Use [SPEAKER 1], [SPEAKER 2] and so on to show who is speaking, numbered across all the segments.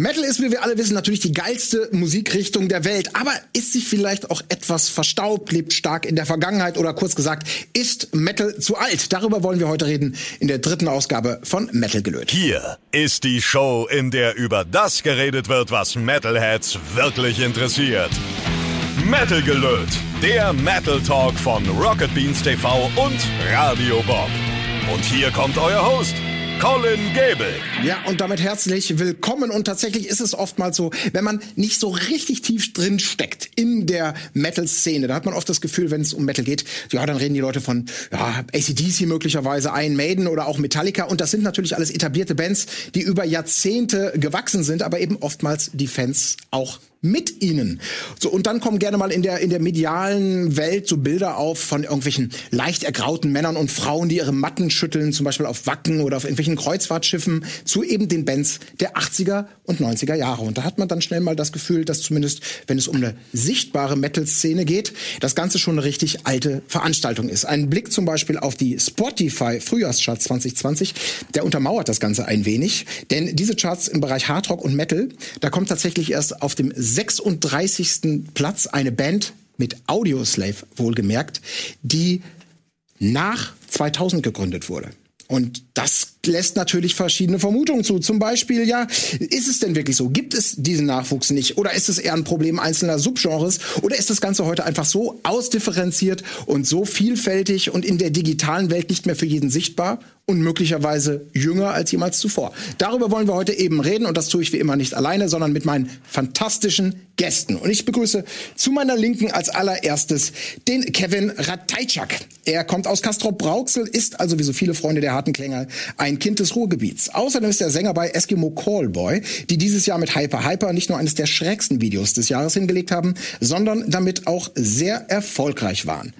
[SPEAKER 1] Metal ist, wie wir alle wissen, natürlich die geilste Musikrichtung der Welt, aber ist sie vielleicht auch etwas verstaubt, lebt stark in der Vergangenheit oder kurz gesagt, ist Metal zu alt? Darüber wollen wir heute reden in der dritten Ausgabe von Metal gelöt.
[SPEAKER 2] Hier ist die Show, in der über das geredet wird, was Metalheads wirklich interessiert. Metal gelöt, der Metal Talk von Rocket Beans TV und Radio Bob. Und hier kommt euer Host, Colin Gable.
[SPEAKER 1] Ja, und damit herzlich willkommen. Und tatsächlich ist es oftmals so, wenn man nicht so richtig tief drin steckt in der Metal-Szene, da hat man oft das Gefühl, wenn es um Metal geht, ja, dann reden die Leute von ja, ACDC möglicherweise, Iron Maiden oder auch Metallica. Und das sind natürlich alles etablierte Bands, die über Jahrzehnte gewachsen sind, aber eben oftmals die Fans auch mit ihnen. So, und dann kommen gerne mal in der, in der medialen Welt so Bilder auf von irgendwelchen leicht ergrauten Männern und Frauen, die ihre Matten schütteln, zum Beispiel auf Wacken oder auf irgendwelchen Kreuzfahrtschiffen, zu eben den Bands der 80er und 90er Jahre. Und da hat man dann schnell mal das Gefühl, dass zumindest, wenn es um eine sichtbare Metal-Szene geht, das Ganze schon eine richtig alte Veranstaltung ist. Ein Blick zum Beispiel auf die Spotify Frühjahrscharts 2020, der untermauert das Ganze ein wenig. Denn diese Charts im Bereich Hardrock und Metal, da kommt tatsächlich erst auf dem 36. Platz eine Band mit Audioslave wohlgemerkt, die nach 2000 gegründet wurde. Und das lässt natürlich verschiedene Vermutungen zu. Zum Beispiel, ja, ist es denn wirklich so? Gibt es diesen Nachwuchs nicht? Oder ist es eher ein Problem einzelner Subgenres? Oder ist das Ganze heute einfach so ausdifferenziert und so vielfältig und in der digitalen Welt nicht mehr für jeden sichtbar und möglicherweise jünger als jemals zuvor? Darüber wollen wir heute eben reden und das tue ich wie immer nicht alleine, sondern mit meinen fantastischen Gästen. Und ich begrüße zu meiner Linken als allererstes den Kevin Ratajczak. Er kommt aus Castrop-Brauxel, ist also wie so viele Freunde der harten Klänge ein Kind des Ruhrgebiets. Außerdem ist er Sänger bei Eskimo Callboy, die dieses Jahr mit Hyper Hyper nicht nur eines der schrägsten Videos des Jahres hingelegt haben, sondern damit auch sehr erfolgreich waren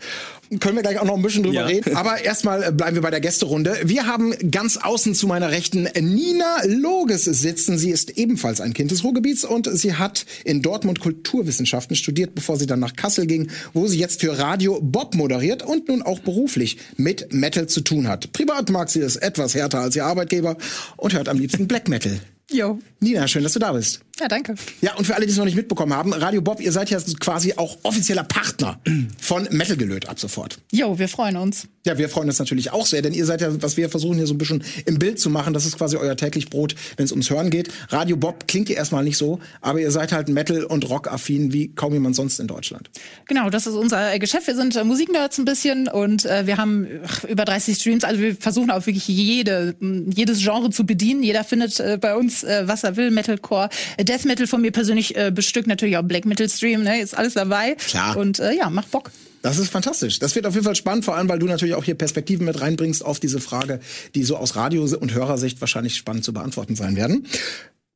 [SPEAKER 1] können wir gleich auch noch ein bisschen drüber ja. reden. Aber erstmal bleiben wir bei der Gästerunde. Wir haben ganz außen zu meiner Rechten Nina Loges sitzen. Sie ist ebenfalls ein Kind des Ruhrgebiets und sie hat in Dortmund Kulturwissenschaften studiert, bevor sie dann nach Kassel ging, wo sie jetzt für Radio Bob moderiert und nun auch beruflich mit Metal zu tun hat. Privat mag sie es etwas härter als ihr Arbeitgeber und hört am liebsten Black Metal.
[SPEAKER 3] Jo.
[SPEAKER 1] Nina, schön, dass du da bist.
[SPEAKER 3] Ja, danke.
[SPEAKER 1] Ja, und für alle, die es noch nicht mitbekommen haben, Radio Bob, ihr seid ja quasi auch offizieller Partner von Metal Gelöt ab sofort.
[SPEAKER 3] Jo, wir freuen uns.
[SPEAKER 1] Ja, wir freuen uns natürlich auch sehr, denn ihr seid ja, was wir versuchen hier so ein bisschen im Bild zu machen, das ist quasi euer täglich Brot, wenn es ums Hören geht. Radio Bob klingt ihr erstmal nicht so, aber ihr seid halt Metal- und Rock-affin wie kaum jemand sonst in Deutschland.
[SPEAKER 3] Genau, das ist unser Geschäft. Wir sind äh, Musiknerds ein bisschen und äh, wir haben ach, über 30 Streams, also wir versuchen auch wirklich jede, jedes Genre zu bedienen. Jeder findet äh, bei uns, äh, was er will, Metalcore, Death Metal von mir persönlich äh, bestückt, natürlich auch Black Metal Stream, ne, ist alles dabei.
[SPEAKER 1] Klar.
[SPEAKER 3] Und äh, ja, macht Bock.
[SPEAKER 1] Das ist fantastisch. Das wird auf jeden Fall spannend, vor allem, weil du natürlich auch hier Perspektiven mit reinbringst auf diese Frage, die so aus Radio- und Hörersicht wahrscheinlich spannend zu beantworten sein werden.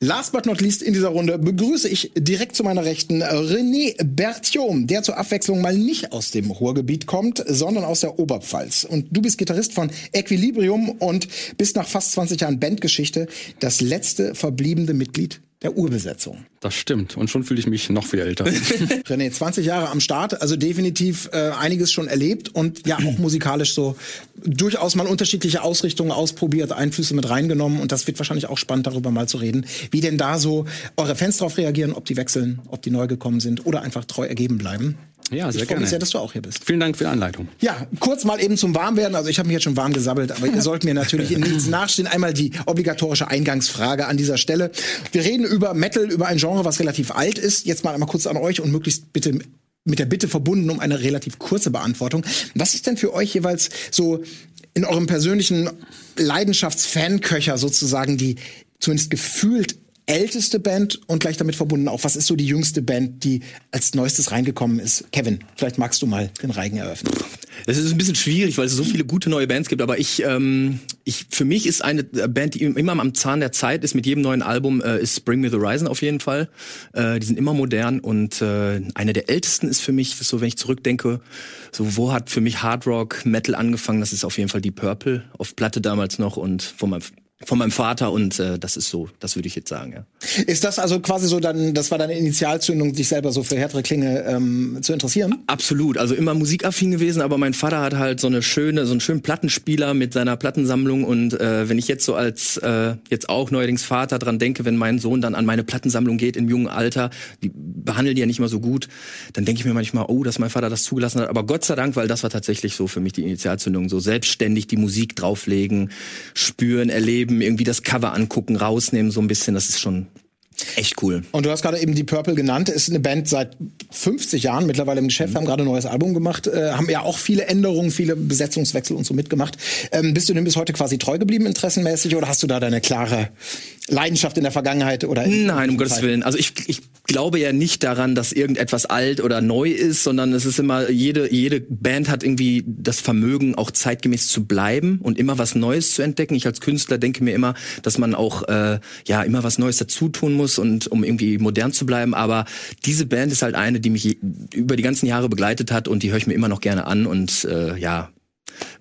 [SPEAKER 1] Last but not least in dieser Runde begrüße ich direkt zu meiner Rechten René Bertium, der zur Abwechslung mal nicht aus dem Ruhrgebiet kommt, sondern aus der Oberpfalz. Und du bist Gitarrist von Equilibrium und bist nach fast 20 Jahren Bandgeschichte das letzte verbliebene Mitglied der Urbesetzung.
[SPEAKER 4] Das stimmt. Und schon fühle ich mich noch viel älter.
[SPEAKER 1] René, 20 Jahre am Start, also definitiv äh, einiges schon erlebt und ja auch musikalisch so durchaus mal unterschiedliche Ausrichtungen ausprobiert, Einflüsse mit reingenommen und das wird wahrscheinlich auch spannend, darüber mal zu reden, wie denn da so eure Fans drauf reagieren, ob die wechseln, ob die neu gekommen sind oder einfach treu ergeben bleiben.
[SPEAKER 4] Ja, sehr
[SPEAKER 1] ich
[SPEAKER 4] gerne.
[SPEAKER 1] mich sehr, dass du auch hier bist.
[SPEAKER 4] Vielen Dank für die Anleitung.
[SPEAKER 1] Ja, kurz mal eben zum Warmwerden. Also ich habe mich jetzt schon warm gesabbelt, aber ihr sollt mir natürlich in nichts nachstehen. Einmal die obligatorische Eingangsfrage an dieser Stelle. Wir reden über Metal, über ein Genre, was relativ alt ist. Jetzt mal einmal kurz an euch und möglichst bitte mit der Bitte verbunden um eine relativ kurze Beantwortung. Was ist denn für euch jeweils so in eurem persönlichen Leidenschaftsfanköcher sozusagen die zumindest gefühlt älteste Band und gleich damit verbunden auch, was ist so die jüngste Band, die als neuestes reingekommen ist? Kevin, vielleicht magst du mal den Reigen eröffnen.
[SPEAKER 5] Es ist ein bisschen schwierig, weil es so viele gute neue Bands gibt, aber ich, ähm, ich für mich ist eine Band, die immer am Zahn der Zeit ist, mit jedem neuen Album, äh, ist Bring Me the Horizon auf jeden Fall. Äh, die sind immer modern und äh, eine der ältesten ist für mich, so wenn ich zurückdenke, so wo hat für mich Hard Rock, Metal angefangen, das ist auf jeden Fall die Purple auf Platte damals noch und wo man von meinem Vater und äh, das ist so, das würde ich jetzt sagen, ja.
[SPEAKER 1] Ist das also quasi so dann, das war deine Initialzündung, dich selber so für härtere Klinge ähm, zu interessieren?
[SPEAKER 5] Absolut, also immer musikaffin gewesen, aber mein Vater hat halt so eine schöne, so einen schönen Plattenspieler mit seiner Plattensammlung und äh, wenn ich jetzt so als äh, jetzt auch neuerdings Vater dran denke, wenn mein Sohn dann an meine Plattensammlung geht im jungen Alter, die behandeln die ja nicht mal so gut, dann denke ich mir manchmal, oh, dass mein Vater das zugelassen hat, aber Gott sei Dank, weil das war tatsächlich so für mich die Initialzündung, so selbstständig die Musik drauflegen, spüren, erleben, irgendwie das Cover angucken, rausnehmen, so ein bisschen, das ist schon echt cool.
[SPEAKER 1] Und du hast gerade eben die Purple genannt, ist eine Band seit 50 Jahren mittlerweile im Geschäft, mhm. haben gerade ein neues Album gemacht, äh, haben ja auch viele Änderungen, viele Besetzungswechsel und so mitgemacht. Ähm, bist du denn bis heute quasi treu geblieben, interessenmäßig, oder hast du da deine klare Leidenschaft in der Vergangenheit oder
[SPEAKER 5] Nein, um Gottes Willen. Also ich, ich glaube ja nicht daran, dass irgendetwas alt oder neu ist, sondern es ist immer jede jede Band hat irgendwie das Vermögen auch zeitgemäß zu bleiben und immer was Neues zu entdecken. Ich als Künstler denke mir immer, dass man auch äh, ja immer was Neues dazu tun muss und um irgendwie modern zu bleiben, aber diese Band ist halt eine, die mich über die ganzen Jahre begleitet hat und die höre ich mir immer noch gerne an und äh, ja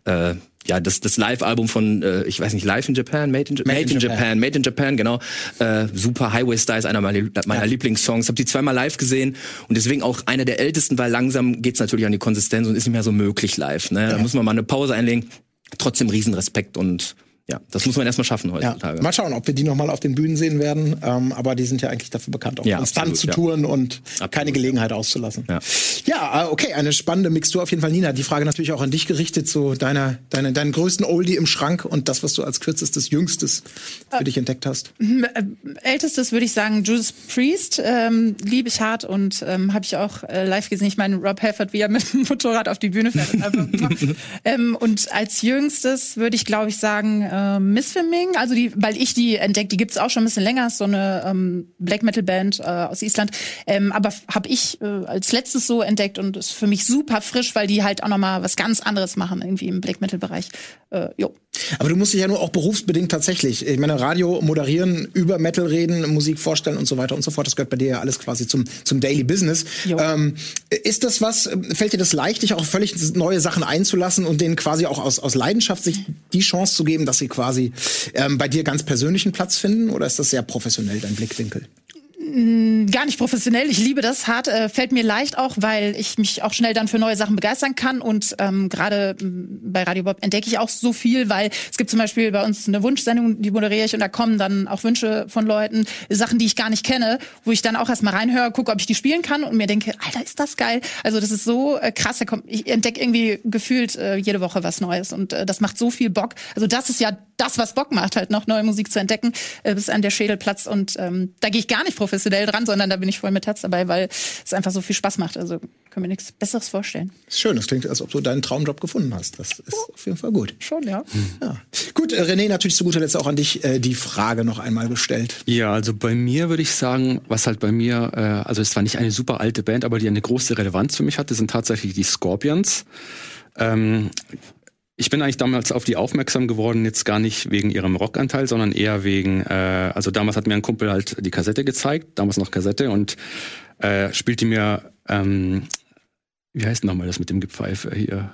[SPEAKER 5] äh, ja, das, das Live-Album von, äh, ich weiß nicht, Live in Japan, Made in, Made Made in, in Japan. Japan. Made in Japan, genau. Äh, super, Highway Star ist einer meiner, meiner ja. Lieblingssongs. Hab die zweimal live gesehen und deswegen auch einer der ältesten, weil langsam geht's natürlich an die Konsistenz und ist nicht mehr so möglich live. Ne? Ja. Da muss man mal eine Pause einlegen. Trotzdem Riesenrespekt und ja, das muss man erstmal schaffen heutzutage.
[SPEAKER 1] Ja. Mal schauen, ob wir die nochmal auf den Bühnen sehen werden. Ähm, aber die sind ja eigentlich dafür bekannt, auch ja, konstant absolut, zu touren ja. und absolut, keine Gelegenheit auszulassen. Ja. ja, äh, okay, eine spannende Mixtur auf jeden Fall. Nina, die Frage natürlich auch an dich gerichtet, so deiner, deine, deinen größten Oldie im Schrank und das, was du als kürzestes, jüngstes für äh, dich entdeckt hast.
[SPEAKER 3] Äh, ältestes würde ich sagen Judas Priest, ähm, liebe ich hart und ähm, habe ich auch äh, live gesehen. Ich meine, Rob Halford, wie er mit dem Motorrad auf die Bühne fährt. ähm, und als jüngstes würde ich, glaube ich, sagen, äh, Misfilming, also die, weil ich die entdeckt, die gibt's auch schon ein bisschen länger, so eine ähm, Black Metal Band äh, aus Island, ähm, aber habe ich äh, als letztes so entdeckt und ist für mich super frisch, weil die halt auch noch mal was ganz anderes machen irgendwie im Black Metal Bereich. Äh, jo.
[SPEAKER 1] Aber du musst dich ja nur auch berufsbedingt tatsächlich, ich meine Radio moderieren, über Metal reden, Musik vorstellen und so weiter und so fort. Das gehört bei dir ja alles quasi zum zum Daily Business. Ähm, ist das was? Fällt dir das leicht, dich auch völlig neue Sachen einzulassen und denen quasi auch aus aus Leidenschaft sich die Chance zu geben, dass sie quasi ähm, bei dir ganz persönlichen Platz finden oder ist das sehr professionell dein Blickwinkel?
[SPEAKER 3] Gar nicht professionell. Ich liebe das hart. Äh, fällt mir leicht auch, weil ich mich auch schnell dann für neue Sachen begeistern kann. Und ähm, gerade mm, bei Radio Bob entdecke ich auch so viel, weil es gibt zum Beispiel bei uns eine Wunschsendung, die moderiere ich und da kommen dann auch Wünsche von Leuten, Sachen, die ich gar nicht kenne, wo ich dann auch erstmal reinhöre, gucke, ob ich die spielen kann und mir denke, Alter, ist das geil. Also das ist so äh, krass. Ich entdecke irgendwie gefühlt äh, jede Woche was Neues und äh, das macht so viel Bock. Also das ist ja das, was Bock macht, halt noch neue Musik zu entdecken, äh, bis an der Schädel platzt. Und ähm, da gehe ich gar nicht professionell dran, sondern da bin ich voll mit Herz dabei, weil es einfach so viel Spaß macht. Also können wir nichts Besseres vorstellen.
[SPEAKER 1] Schön, das klingt, als ob du deinen Traumjob gefunden hast. Das ist oh. auf jeden Fall gut.
[SPEAKER 3] Schon, ja.
[SPEAKER 1] ja. Gut, äh, René, natürlich zu guter Letzt auch an dich äh, die Frage noch einmal gestellt.
[SPEAKER 4] Ja, also bei mir würde ich sagen, was halt bei mir, äh, also es war nicht eine super alte Band, aber die eine große Relevanz für mich hatte, sind tatsächlich die Scorpions. Ähm, ich bin eigentlich damals auf die aufmerksam geworden, jetzt gar nicht wegen ihrem Rockanteil, sondern eher wegen, äh, also damals hat mir ein Kumpel halt die Kassette gezeigt, damals noch Kassette und äh, spielte mir, ähm, wie heißt nochmal das mit dem Gepfeife hier?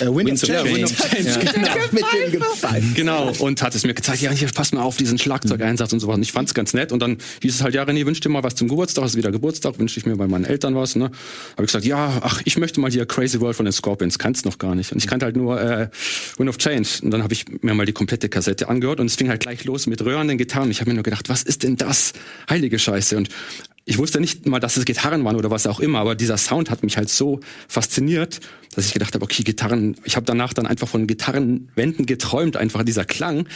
[SPEAKER 1] Äh, Wind, of Change. Wind of Change. Ja. Genau.
[SPEAKER 4] Mit dem. Genau. Und hat es mir gezeigt, ja, hier, pass mal auf diesen Schlagzeugeinsatz und sowas. Und ich fand's ganz nett. Und dann hieß es halt, ja, René, wünsch dir mal was zum Geburtstag. Es ist wieder Geburtstag. Wünsche ich mir bei meinen Eltern was. Ne? Habe ich gesagt, ja, ach, ich möchte mal hier Crazy World von den Scorpions. Kannst noch gar nicht. Und ich kannte halt nur äh, Wind of Change. Und dann habe ich mir mal die komplette Kassette angehört. Und es fing halt gleich los mit röhrenden Gitarren. Ich habe mir nur gedacht, was ist denn das? Heilige Scheiße. Und ich wusste nicht mal, dass es Gitarren waren oder was auch immer, aber dieser Sound hat mich halt so fasziniert, dass ich gedacht habe, okay, Gitarren, ich habe danach dann einfach von Gitarrenwänden geträumt, einfach dieser Klang.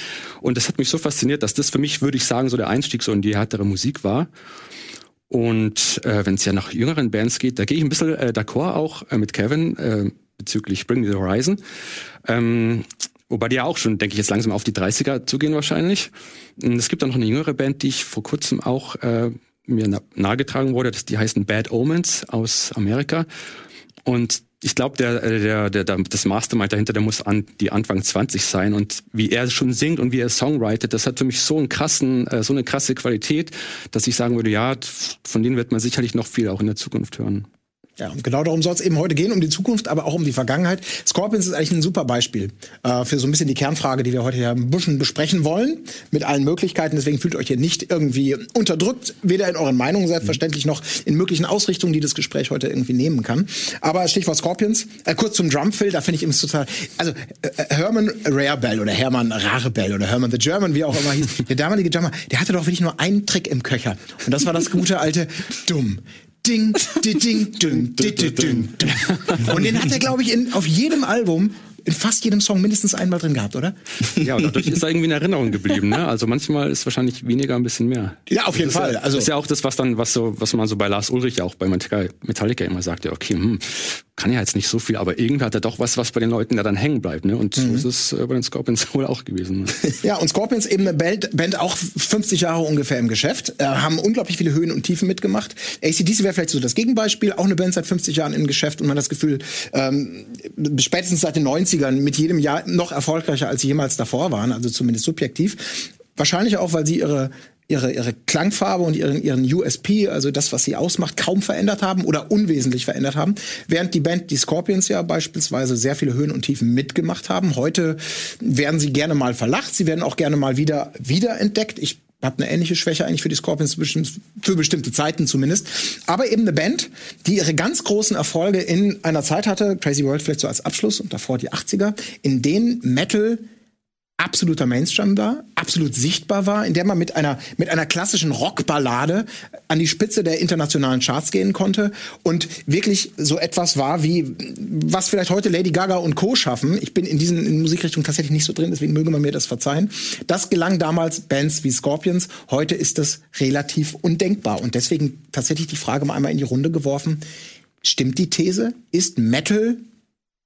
[SPEAKER 4] Und das hat mich so fasziniert, dass das für mich, würde ich sagen, so der Einstieg so in die härtere Musik war. Und äh, wenn es ja nach jüngeren Bands geht, da gehe ich ein bisschen äh, d'accord auch äh, mit Kevin äh, bezüglich Bring the Horizon. Ähm, Wobei die ja auch schon, denke ich, jetzt langsam auf die 30er zugehen wahrscheinlich. Es gibt auch noch eine jüngere Band, die ich vor kurzem auch äh, mir nahegetragen wurde. Das, die heißen Bad Omens aus Amerika. Und ich glaube, der, der, der, der, das Mastermind dahinter, der muss an die Anfang 20 sein. Und wie er schon singt und wie er songwritet, das hat für mich so einen krassen, äh, so eine krasse Qualität, dass ich sagen würde, ja, von denen wird man sicherlich noch viel auch in der Zukunft hören.
[SPEAKER 1] Ja, und genau darum soll es eben heute gehen, um die Zukunft, aber auch um die Vergangenheit. Scorpions ist eigentlich ein super Beispiel äh, für so ein bisschen die Kernfrage, die wir heute hier ein bisschen besprechen wollen, mit allen Möglichkeiten. Deswegen fühlt euch hier nicht irgendwie unterdrückt, weder in euren Meinungen selbstverständlich noch in möglichen Ausrichtungen, die das Gespräch heute irgendwie nehmen kann. Aber Stichwort Scorpions, äh, kurz zum Drumfill, da finde ich immer total, also äh, Herman Rarebell oder Hermann Rarebell oder Herman the German, wie auch immer hieß, der damalige Drummer, der hatte doch wirklich nur einen Trick im Köcher. Und das war das gute alte Dumm. Ding, di, ding, ding, di, di, ding, ding. Und den hat er, glaube ich, in, auf jedem Album in fast jedem Song mindestens einmal drin gehabt, oder?
[SPEAKER 4] Ja, und dadurch ist er irgendwie in Erinnerung geblieben. Ne? Also manchmal ist wahrscheinlich weniger ein bisschen mehr.
[SPEAKER 1] Ja, auf jeden
[SPEAKER 4] das
[SPEAKER 1] Fall.
[SPEAKER 4] Ist ja,
[SPEAKER 1] also
[SPEAKER 4] das ist ja auch das, was dann, was so, was man so bei Lars Ulrich ja auch bei Metallica immer sagt, ja, okay, hm, kann ja jetzt nicht so viel, aber irgendwie hat er doch was, was bei den Leuten da dann hängen bleibt. Ne? Und mhm. so ist es äh, bei den Scorpions wohl auch gewesen. Ne?
[SPEAKER 1] Ja, und Scorpions eben eine Band, Band auch 50 Jahre ungefähr im Geschäft, äh, haben unglaublich viele Höhen und Tiefen mitgemacht. ACDC wäre vielleicht so das Gegenbeispiel, auch eine Band seit 50 Jahren im Geschäft und man hat das Gefühl, ähm, spätestens seit den 90ern mit jedem Jahr noch erfolgreicher, als sie jemals davor waren, also zumindest subjektiv. Wahrscheinlich auch, weil sie ihre ihre, ihre Klangfarbe und ihren, ihren USP, also das, was sie ausmacht, kaum verändert haben oder unwesentlich verändert haben. Während die Band, die Scorpions ja beispielsweise sehr viele Höhen und Tiefen mitgemacht haben. Heute werden sie gerne mal verlacht, sie werden auch gerne mal wieder wiederentdeckt. Ich habe eine ähnliche Schwäche eigentlich für die Scorpions für bestimmte Zeiten zumindest. Aber eben eine Band, die ihre ganz großen Erfolge in einer Zeit hatte, Crazy World vielleicht so als Abschluss und davor die 80er, in denen Metal absoluter Mainstream war, absolut sichtbar war, in der man mit einer mit einer klassischen Rockballade an die Spitze der internationalen Charts gehen konnte und wirklich so etwas war wie was vielleicht heute Lady Gaga und Co schaffen. Ich bin in diesen in Musikrichtungen tatsächlich nicht so drin, deswegen möge man mir das verzeihen. Das gelang damals Bands wie Scorpions. Heute ist das relativ undenkbar und deswegen tatsächlich die Frage mal einmal in die Runde geworfen: Stimmt die These? Ist Metal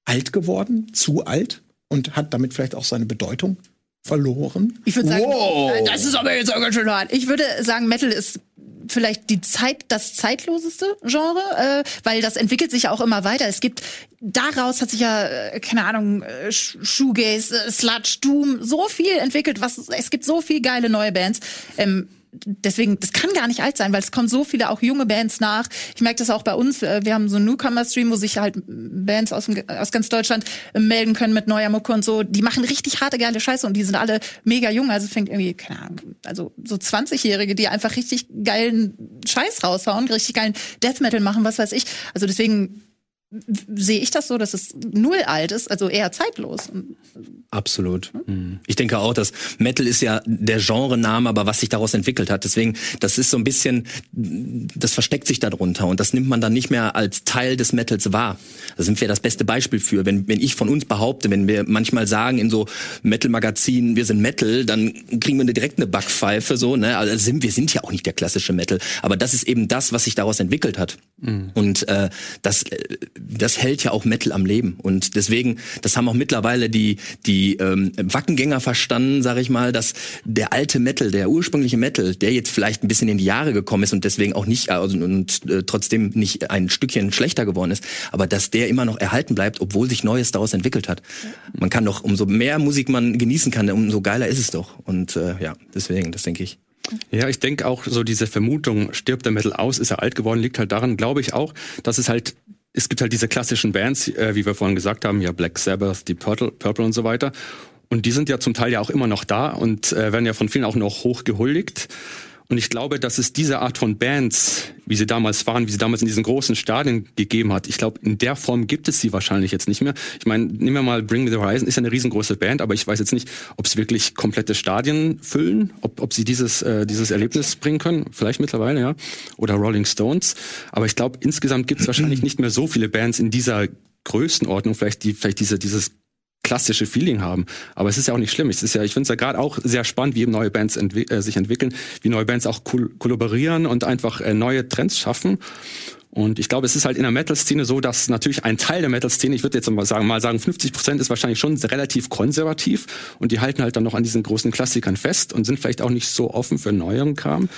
[SPEAKER 1] alt geworden? Zu alt? Und hat damit vielleicht auch seine Bedeutung verloren.
[SPEAKER 3] Ich würde sagen, wow. das ist aber jetzt auch ganz schön hart. Ich würde sagen, Metal ist vielleicht die Zeit, das zeitloseste Genre, äh, weil das entwickelt sich ja auch immer weiter. Es gibt daraus hat sich ja äh, keine Ahnung äh, Shoegaze, äh, Sludge, Doom so viel entwickelt. Was es gibt so viel geile neue Bands. Ähm, deswegen, das kann gar nicht alt sein, weil es kommen so viele auch junge Bands nach. Ich merke das auch bei uns. Äh, wir haben so einen Newcomer-Stream, wo sich halt Bands aus, aus ganz Deutschland äh, melden können mit neuer Mucke und so. Die machen richtig harte, geile Scheiße und die sind alle mega jung. Also fängt irgendwie, keine Ahnung, also so 20-Jährige, die einfach richtig geilen Scheiß raushauen, richtig geilen Death Metal machen, was weiß ich. Also deswegen sehe ich das so, dass es null alt ist, also eher zeitlos.
[SPEAKER 5] Absolut. Hm? Ich denke auch, dass Metal ist ja der Genrename, aber was sich daraus entwickelt hat. Deswegen, das ist so ein bisschen, das versteckt sich darunter und das nimmt man dann nicht mehr als Teil des Metals wahr. Da sind wir das beste Beispiel für. Wenn, wenn ich von uns behaupte, wenn wir manchmal sagen in so Metal-Magazinen, wir sind Metal, dann kriegen wir direkt eine Backpfeife, so, ne? Also sind, wir sind ja auch nicht der klassische Metal. Aber das ist eben das, was sich daraus entwickelt hat. Mhm. Und äh, das äh, das hält ja auch Metal am Leben. Und deswegen, das haben auch mittlerweile die, die ähm, Wackengänger verstanden, sage ich mal, dass der alte Metal, der ursprüngliche Metal, der jetzt vielleicht ein bisschen in die Jahre gekommen ist und deswegen auch nicht also, und äh, trotzdem nicht ein Stückchen schlechter geworden ist, aber dass der immer noch erhalten bleibt, obwohl sich Neues daraus entwickelt hat. Man kann doch, umso mehr Musik man genießen kann, umso geiler ist es doch. Und äh, ja, deswegen, das denke ich.
[SPEAKER 4] Ja, ich denke auch so diese Vermutung, stirbt der Metal aus, ist er alt geworden, liegt halt daran, glaube ich auch, dass es halt es gibt halt diese klassischen Bands, äh, wie wir vorhin gesagt haben, ja Black Sabbath, Deep Purple, Purple und so weiter. Und die sind ja zum Teil ja auch immer noch da und äh, werden ja von vielen auch noch hoch gehuldigt. Und ich glaube, dass es diese Art von Bands, wie sie damals waren, wie sie damals in diesen großen Stadien gegeben hat, ich glaube, in der Form gibt es sie wahrscheinlich jetzt nicht mehr. Ich meine, nehmen wir mal Bring Me the Horizon, ist ja eine riesengroße Band, aber ich weiß jetzt nicht, ob sie wirklich komplette Stadien füllen, ob, ob sie dieses, äh, dieses Erlebnis bringen können. Vielleicht mittlerweile, ja. Oder Rolling Stones. Aber ich glaube, insgesamt gibt es wahrscheinlich nicht mehr so viele Bands in dieser Größenordnung, vielleicht die, vielleicht diese, dieses klassische Feeling haben. Aber es ist ja auch nicht schlimm. Es ist ja, ich finde es ja gerade auch sehr spannend, wie eben neue Bands entwi äh, sich entwickeln, wie neue Bands auch kollaborieren und einfach äh, neue Trends schaffen. Und ich glaube, es ist halt in der Metal-Szene so, dass natürlich ein Teil der Metal-Szene, ich würde jetzt mal sagen, mal sagen, 50 Prozent ist wahrscheinlich schon relativ konservativ und die halten halt dann noch an diesen großen Klassikern fest und sind vielleicht auch nicht so offen für neueren Kram.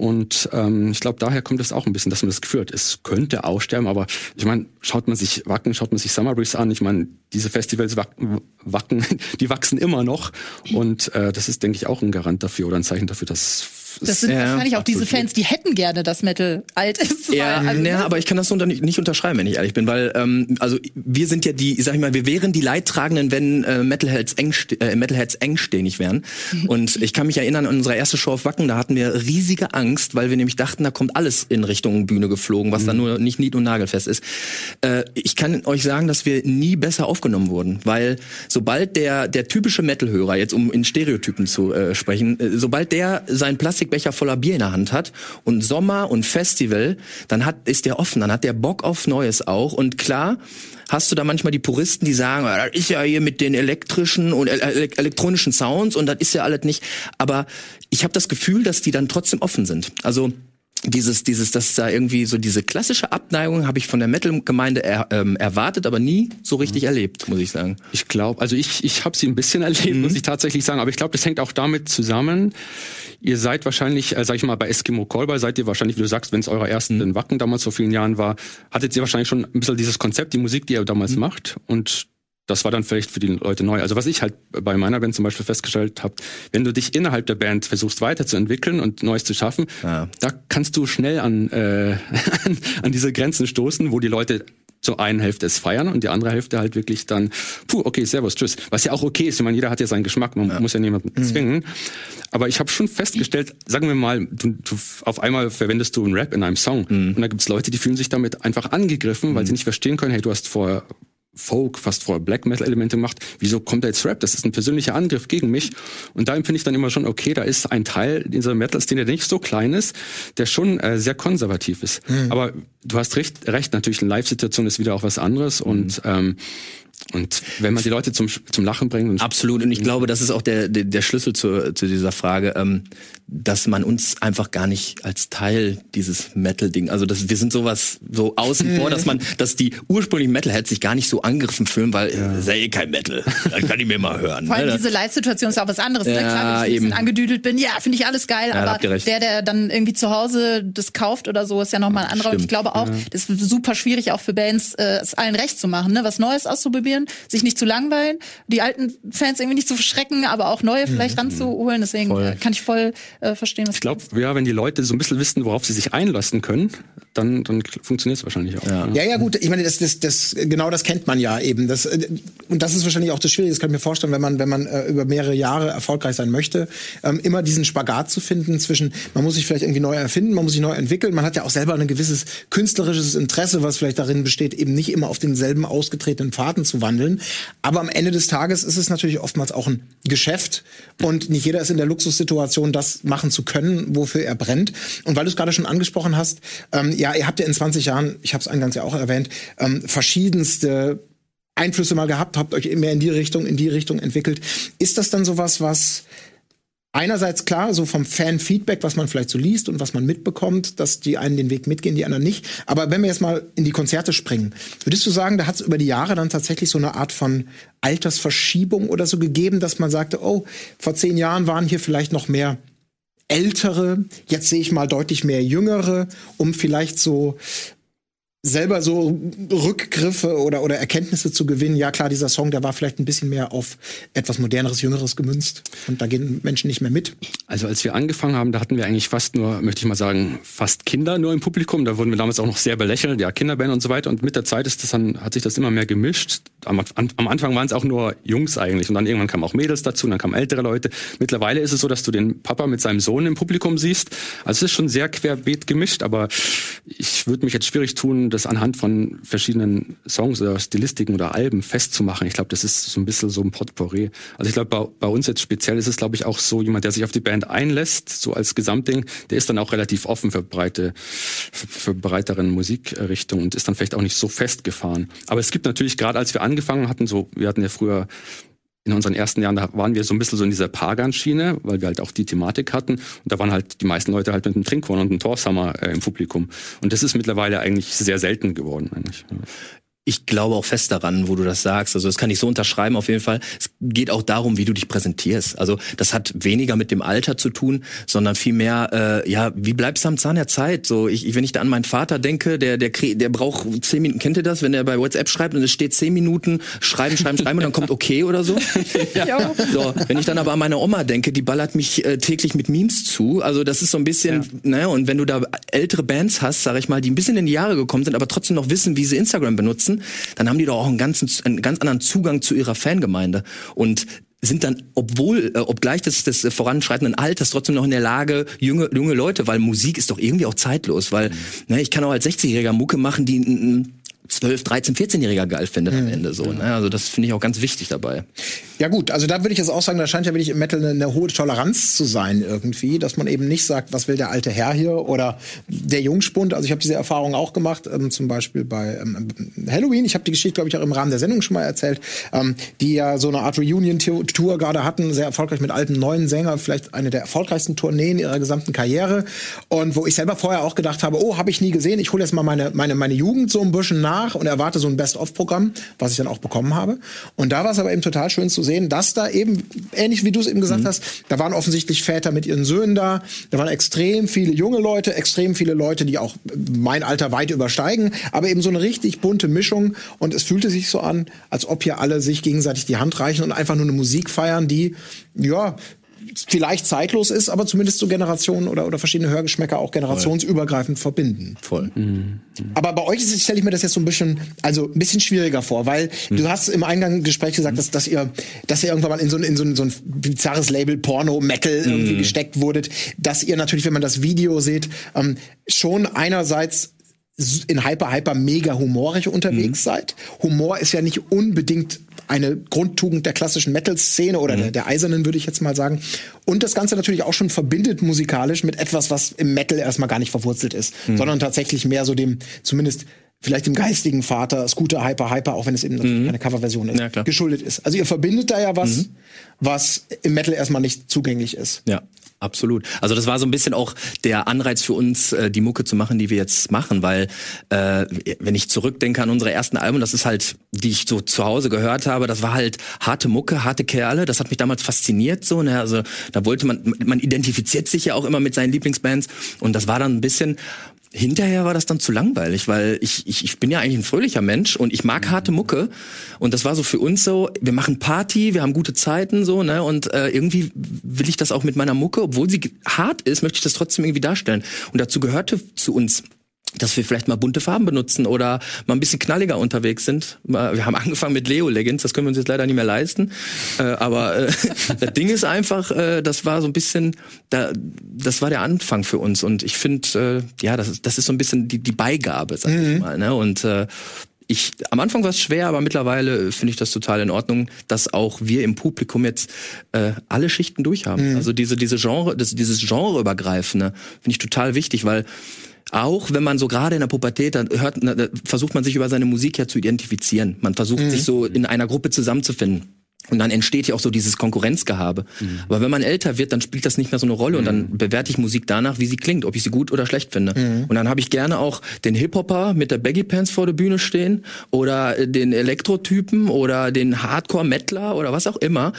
[SPEAKER 4] Und ähm, ich glaube, daher kommt es auch ein bisschen, dass man das Gefühl hat, es könnte aussterben, aber ich meine, schaut man sich Wacken, schaut man sich Summer Breeze an, ich meine, diese Festivals wacken, wacken, die wachsen immer noch. Und äh, das ist, denke ich, auch ein Garant dafür oder ein Zeichen dafür, dass
[SPEAKER 3] Das sind
[SPEAKER 5] Ja,
[SPEAKER 3] wahrscheinlich auch diese
[SPEAKER 4] absolut.
[SPEAKER 3] Fans, die hätten gerne, dass Metal alt ist.
[SPEAKER 5] Ja,
[SPEAKER 3] also,
[SPEAKER 5] ja, aber ich kann das so unter, nicht unterschreiben, wenn ich ehrlich bin, weil ähm, also wir sind ja die, sag ich mal, wir wären die Leidtragenden, wenn äh, Metalheads eng äh, Metalheads engständig wären. Und ich kann mich erinnern an unsere erste Show auf Wacken, da hatten wir riesige Angst, weil wir nämlich dachten, da kommt alles in Richtung Bühne geflogen, was dann nur nicht nied- und nagelfest ist. Äh, ich kann euch sagen, dass wir nie besser aufgenommen wurden, weil sobald der der typische Metal-Hörer jetzt um in Stereotypen zu äh, sprechen, äh, sobald der seinen Plastikbecher voller Bier in der Hand hat und Sommer und Festival, dann hat ist der offen, dann hat der Bock auf Neues auch und klar hast du da manchmal die Puristen, die sagen, "Ah, das ist ja hier mit den elektrischen und ele ele elektronischen Sounds und das ist ja alles nicht, aber ich habe das Gefühl, dass die dann trotzdem offen sind. Also dieses, dieses, dass da irgendwie so diese klassische Abneigung habe ich von der Metal-Gemeinde er, ähm, erwartet, aber nie so richtig erlebt, muss ich sagen.
[SPEAKER 4] Ich glaube, also ich, ich habe sie ein bisschen erlebt, muss ich tatsächlich sagen. Aber ich glaube, das hängt auch damit zusammen. Ihr seid wahrscheinlich, äh, sag ich mal, bei Eskimo Callboy seid ihr wahrscheinlich, wie du sagst, wenn es euer ersten in Wacken damals vor vielen Jahren war, hattet ihr wahrscheinlich schon ein bisschen dieses Konzept, die Musik, die ihr damals macht. Und das war dann vielleicht für die Leute neu. Also was ich halt bei meiner Band zum Beispiel festgestellt habe, wenn du dich innerhalb der Band versuchst weiterzuentwickeln und Neues zu schaffen,
[SPEAKER 5] Ja.
[SPEAKER 4] da kannst du schnell an, äh, an, an diese Grenzen stoßen, wo die Leute zur einen Hälfte es feiern und die andere Hälfte halt wirklich dann, puh, okay, servus, tschüss. Was ja auch okay ist, ich meine, jeder hat ja seinen Geschmack, man muss ja niemanden zwingen. Aber ich habe schon festgestellt, sagen wir mal, du, du, auf einmal verwendest du einen Rap in einem Song und da gibt's Leute, die fühlen sich damit einfach angegriffen, weil sie nicht verstehen können, hey, du hast vorher Folk, fast vor Black Metal Elemente gemacht. Wieso kommt da jetzt Rap? Das ist ein persönlicher Angriff gegen mich. Und da empfinde ich dann immer schon, okay, da ist ein Teil dieser Metal-Szene, der nicht so klein ist, der schon äh, sehr konservativ ist. Aber du hast recht, recht, natürlich eine Live-Situation ist wieder auch was anderes und ähm, und wenn man die Leute zum, zum Lachen bringt und
[SPEAKER 5] Absolut. Und ich glaube, das ist auch der, der, der Schlüssel zu, zu dieser Frage, ähm, dass man uns einfach gar nicht als Teil dieses Metal-Ding, also dass wir sind sowas so außen vor, dass man, dass die ursprünglichen Metalheads sich gar nicht so angegriffen fühlen, weil ja. ist ja eh kein Metal. Das kann ich mir mal hören.
[SPEAKER 3] Vor allem
[SPEAKER 5] ne?
[SPEAKER 3] diese Live-Situation ist auch was anderes. ne?
[SPEAKER 5] Ja,
[SPEAKER 3] Klar, wenn ich ein bisschen
[SPEAKER 5] eben.
[SPEAKER 3] angedüdelt bin, ja, finde ich alles geil,
[SPEAKER 5] habt
[SPEAKER 3] aber der, der dann irgendwie zu Hause das kauft oder so, ist ja nochmal ein anderer. Und ich glaube auch, das ist super schwierig auch für Bands, äh, es allen recht zu machen, ne? was Neues auszuprobieren, sich nicht zu langweilen, die alten Fans irgendwie nicht zu verschrecken, aber auch neue vielleicht ranzuholen. Deswegen äh, kann ich voll äh, verstehen, was
[SPEAKER 4] ich glaube, ja, wenn die Leute so ein bisschen wissen, worauf sie sich einlassen können, dann, dann funktioniert es wahrscheinlich auch. Ja.
[SPEAKER 1] Ja, ja, gut. Ich meine, das, das, das, genau das kennt man ja eben. Das, äh, und das ist wahrscheinlich auch das Schwierige. Das kann ich mir vorstellen, wenn man, wenn man äh, über mehrere Jahre erfolgreich sein möchte, ähm, immer diesen Spagat zu finden zwischen, man muss sich vielleicht irgendwie neu erfinden, man muss sich neu entwickeln. Man hat ja auch selber ein gewisses künstlerisches Interesse, was vielleicht darin besteht, eben nicht immer auf denselben ausgetretenen Pfaden zu wandeln. Aber am Ende des Tages ist es natürlich oftmals auch ein Geschäft und nicht jeder ist in der Luxussituation, das machen zu können, wofür er brennt. Und weil du es gerade schon angesprochen hast, ähm, ja, ihr habt ja in 20 Jahren, ich habe es eingangs ja auch erwähnt, ähm, verschiedenste Einflüsse mal gehabt, habt euch mehr in die Richtung, in die Richtung entwickelt. Ist das dann sowas, was einerseits klar, so vom Fan-Feedback, was man vielleicht so liest und was man mitbekommt, dass die einen den Weg mitgehen, die anderen nicht. Aber wenn wir jetzt mal in die Konzerte springen, würdest du sagen, da hat es über die Jahre dann tatsächlich so eine Art von Altersverschiebung oder so gegeben, dass man sagte, oh, vor zehn Jahren waren hier vielleicht noch mehr Ältere, jetzt sehe ich mal deutlich mehr Jüngere, um vielleicht so selber so Rückgriffe oder, oder Erkenntnisse zu gewinnen. Ja, klar, dieser Song, der war vielleicht ein bisschen mehr auf etwas moderneres, jüngeres gemünzt. Und da gehen Menschen nicht mehr mit.
[SPEAKER 4] Also als wir angefangen haben, da hatten wir eigentlich fast nur, möchte ich mal sagen, fast Kinder nur im Publikum. Da wurden wir damals auch noch sehr belächelt, ja, Kinderband und so weiter. Und mit der Zeit ist das dann, hat sich das immer mehr gemischt. Am, am Anfang waren es auch nur Jungs eigentlich. Und dann irgendwann kamen auch Mädels dazu, und dann kamen ältere Leute. Mittlerweile ist es so, dass du den Papa mit seinem Sohn im Publikum siehst. Also es ist schon sehr querbeet gemischt, aber ich würde mich jetzt schwierig tun, das anhand von verschiedenen Songs oder Stilistiken oder Alben festzumachen. Ich glaube, das ist so ein bisschen so ein Potpourri. Also ich glaube, bei, bei uns jetzt speziell ist es, glaube ich, auch so jemand, der sich auf die Band einlässt, so als Gesamtding, der ist dann auch relativ offen für breite, für, für breiteren Musikrichtungen und ist dann vielleicht auch nicht so festgefahren. Aber es gibt natürlich, gerade als wir angefangen hatten, so, wir hatten ja früher in unseren ersten Jahren, da waren wir so ein bisschen so in dieser Pagan-Schiene, weil wir halt auch die Thematik hatten. Und da waren halt die meisten Leute halt mit einem Trinkhorn und einem Torshammer äh, im Publikum. Und das ist mittlerweile eigentlich sehr selten geworden, eigentlich.
[SPEAKER 5] Ich glaube auch fest daran, wo du das sagst. Also das kann ich so unterschreiben auf jeden Fall. Es geht auch darum, wie du dich präsentierst. Also das hat weniger mit dem Alter zu tun, sondern vielmehr, äh, ja, wie bleibst du am Zahn der Zeit? So, ich, wenn ich da an meinen Vater denke, der, der, der braucht zehn Minuten, kennt ihr das, wenn er bei WhatsApp schreibt und es steht zehn Minuten, schreiben, schreiben, schreiben und dann kommt okay oder so? ja. So, wenn ich dann aber an meine Oma denke, die ballert mich äh, täglich mit Memes zu. Also das ist so ein bisschen, ja. ne, und wenn du da ältere Bands hast, sag ich mal, die ein bisschen in die Jahre gekommen sind, aber trotzdem noch wissen, wie sie Instagram benutzen, dann haben die doch auch einen, ganzen, einen ganz anderen Zugang zu ihrer Fangemeinde. Und sind dann, obwohl, äh, obgleich des, des voranschreitenden Alters, trotzdem noch in der Lage, junge, junge Leute, weil Musik ist doch irgendwie auch zeitlos, weil mhm. ne, ich kann auch als 60-Jähriger Mucke machen, die 12, 13, 14-Jähriger geil findet mhm. am Ende so. Ne? Also das finde ich auch ganz wichtig dabei.
[SPEAKER 1] Ja gut, also da würde ich jetzt auch sagen, da scheint ja wirklich im Metal eine, eine, hohe Toleranz zu sein irgendwie, dass man eben nicht sagt, was will der alte Herr hier oder der Jungspund. Also ich habe diese Erfahrung auch gemacht, ähm, zum Beispiel bei ähm, Halloween. Ich habe die Geschichte, glaube ich, auch im Rahmen der Sendung schon mal erzählt, ähm, die ja so eine Art Reunion-Tour gerade hatten, sehr erfolgreich mit alten neuen Sängern, vielleicht eine der erfolgreichsten Tourneen ihrer gesamten Karriere. Und wo ich selber vorher auch gedacht habe, oh, habe ich nie gesehen, ich hole jetzt mal meine, meine, meine Jugend so ein bisschen nach und erwarte so ein Best-of-Programm, was ich dann auch bekommen habe. Und da war es aber eben total schön zu sehen, dass da eben, ähnlich wie du es eben gesagt mhm. hast, da waren offensichtlich Väter mit ihren Söhnen da, da waren extrem viele junge Leute, extrem viele Leute, die auch mein Alter weit übersteigen, aber eben so eine richtig bunte Mischung und es fühlte sich so an, als ob hier alle sich gegenseitig die Hand reichen und einfach nur eine Musik feiern, die ja vielleicht zeitlos ist, aber zumindest so Generationen oder, oder verschiedene Hörgeschmäcker auch generationsübergreifend Voll. verbinden.
[SPEAKER 5] Voll. Mhm.
[SPEAKER 1] Aber bei euch stelle ich mir das jetzt so ein bisschen, also ein bisschen schwieriger vor, weil mhm. du hast im Eingang Gespräch gesagt, dass, dass ihr, dass ihr irgendwann mal in so, in so, so ein bizarres Label Porno, Metal mhm. irgendwie gesteckt wurdet, dass ihr natürlich, wenn man das Video seht, ähm, schon einerseits in hyper, hyper, mega humorig unterwegs mhm. seid. Humor ist ja nicht unbedingt eine Grundtugend der klassischen Metal-Szene oder mhm. der, der, eisernen, würde ich jetzt mal sagen. Und das Ganze natürlich auch schon verbindet musikalisch mit etwas, was im Metal erstmal gar nicht verwurzelt ist, mhm. sondern tatsächlich mehr so dem, zumindest vielleicht dem geistigen Vater, Scooter Hyper Hyper, auch wenn es eben mhm. eine Coverversion ist, ja, geschuldet ist. Also ihr verbindet da ja was, mhm. was im Metal erstmal nicht zugänglich ist.
[SPEAKER 5] Ja. Absolut. Also das war so ein bisschen auch der Anreiz für uns, äh, die Mucke zu machen, die wir jetzt machen, weil äh, wenn ich zurückdenke an unsere ersten Alben, das ist halt, die ich so zu Hause gehört habe, das war halt harte Mucke, harte Kerle. Das hat mich damals fasziniert so. Ne? Also da wollte man, man identifiziert sich ja auch immer mit seinen Lieblingsbands und das war dann ein bisschen hinterher war das dann zu langweilig, weil ich, ich, ich bin ja eigentlich ein fröhlicher Mensch und ich mag harte Mucke. Und das war so für uns so, wir machen Party, wir haben gute Zeiten so, ne? Und äh, irgendwie will ich das auch mit meiner Mucke, obwohl sie hart ist, möchte ich das trotzdem irgendwie darstellen. Und dazu gehörte zu uns dass wir vielleicht mal bunte Farben benutzen oder mal ein bisschen knalliger unterwegs sind. Wir haben angefangen mit Leo Legends, das können wir uns jetzt leider nicht mehr leisten. Äh, aber äh, das Ding ist einfach, äh, das war so ein bisschen, da, das war der Anfang für uns. Und ich finde, ja, das ist, das ist so ein bisschen die, die Beigabe, sag mhm. ich mal. Ne? Und ich, am Anfang war es schwer, aber mittlerweile finde ich das total in Ordnung, dass auch wir im Publikum jetzt äh, alle Schichten durchhaben. Mhm. Also diese, diese Genre, das, dieses Genreübergreifende finde ich total wichtig, weil auch wenn man so gerade in der Pubertät, dann hört, versucht man sich über seine Musik ja zu identifizieren. Man versucht mhm. sich so in einer Gruppe zusammenzufinden. Und dann entsteht ja auch so dieses Konkurrenzgehabe. Mhm. Aber wenn man älter wird, dann spielt das nicht mehr so eine Rolle und dann mhm. bewerte ich Musik danach, wie sie klingt, ob ich sie gut oder schlecht finde. Mhm. Und dann habe ich gerne auch den Hip-Hopper mit der Baggy Pants vor der Bühne stehen oder den Elektrotypen oder den Hardcore-Mettler oder was auch immer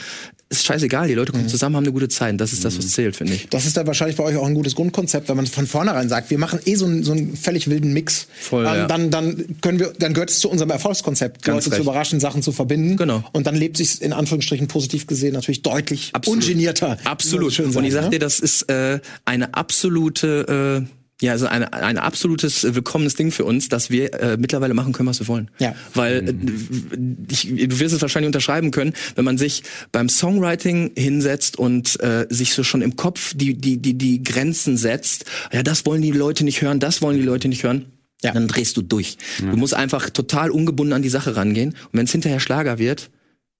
[SPEAKER 5] ist scheißegal, die Leute kommen mhm. zusammen, haben eine gute Zeit. Das ist das, was mhm. zählt, finde ich.
[SPEAKER 1] Das ist dann wahrscheinlich bei euch auch ein gutes Grundkonzept, wenn man von vornherein sagt, wir machen eh so einen, so einen völlig wilden Mix. Voll, ähm, ja. dann, dann können wir, dann gehört es zu unserem Erfolgskonzept, Ganz Leute recht. zu überraschen, Sachen zu verbinden. Genau. Und dann lebt sich in Anführungsstrichen positiv gesehen natürlich deutlich Absolut. ungenierter.
[SPEAKER 5] Absolut. Und ich sag ne? dir, das ist äh, eine absolute äh, ja, also ein, ein absolutes willkommenes Ding für uns, dass wir äh, mittlerweile machen können, was wir wollen. Ja. Weil äh, ich, du wirst es wahrscheinlich unterschreiben können, wenn man sich beim Songwriting hinsetzt und äh, sich so schon im Kopf die, die, die, die Grenzen setzt, ja, das wollen die Leute nicht hören, das wollen die Leute nicht hören. Ja. Dann drehst du durch. Ja. Du musst einfach total ungebunden an die Sache rangehen. Und wenn es hinterher Schlager wird,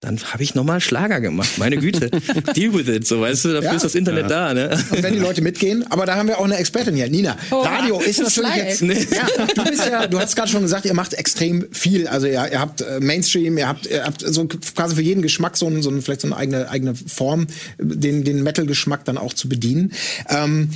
[SPEAKER 5] dann habe ich nochmal Schlager gemacht. Meine Güte. Deal with it, so weißt du, dafür ja. ist das Internet ja. da. Ne?
[SPEAKER 1] Und wenn die Leute mitgehen, aber da haben wir auch eine Expertin hier, Nina. Oh, Radio ist natürlich jetzt. Nee. Ja, du bist ja, du hast gerade schon gesagt, ihr macht extrem viel. Also ihr, ihr habt äh, Mainstream, ihr habt, ihr habt so quasi für jeden Geschmack so, ein, so ein, vielleicht so eine eigene eigene Form, den den Metal-Geschmack dann auch zu bedienen. Ähm,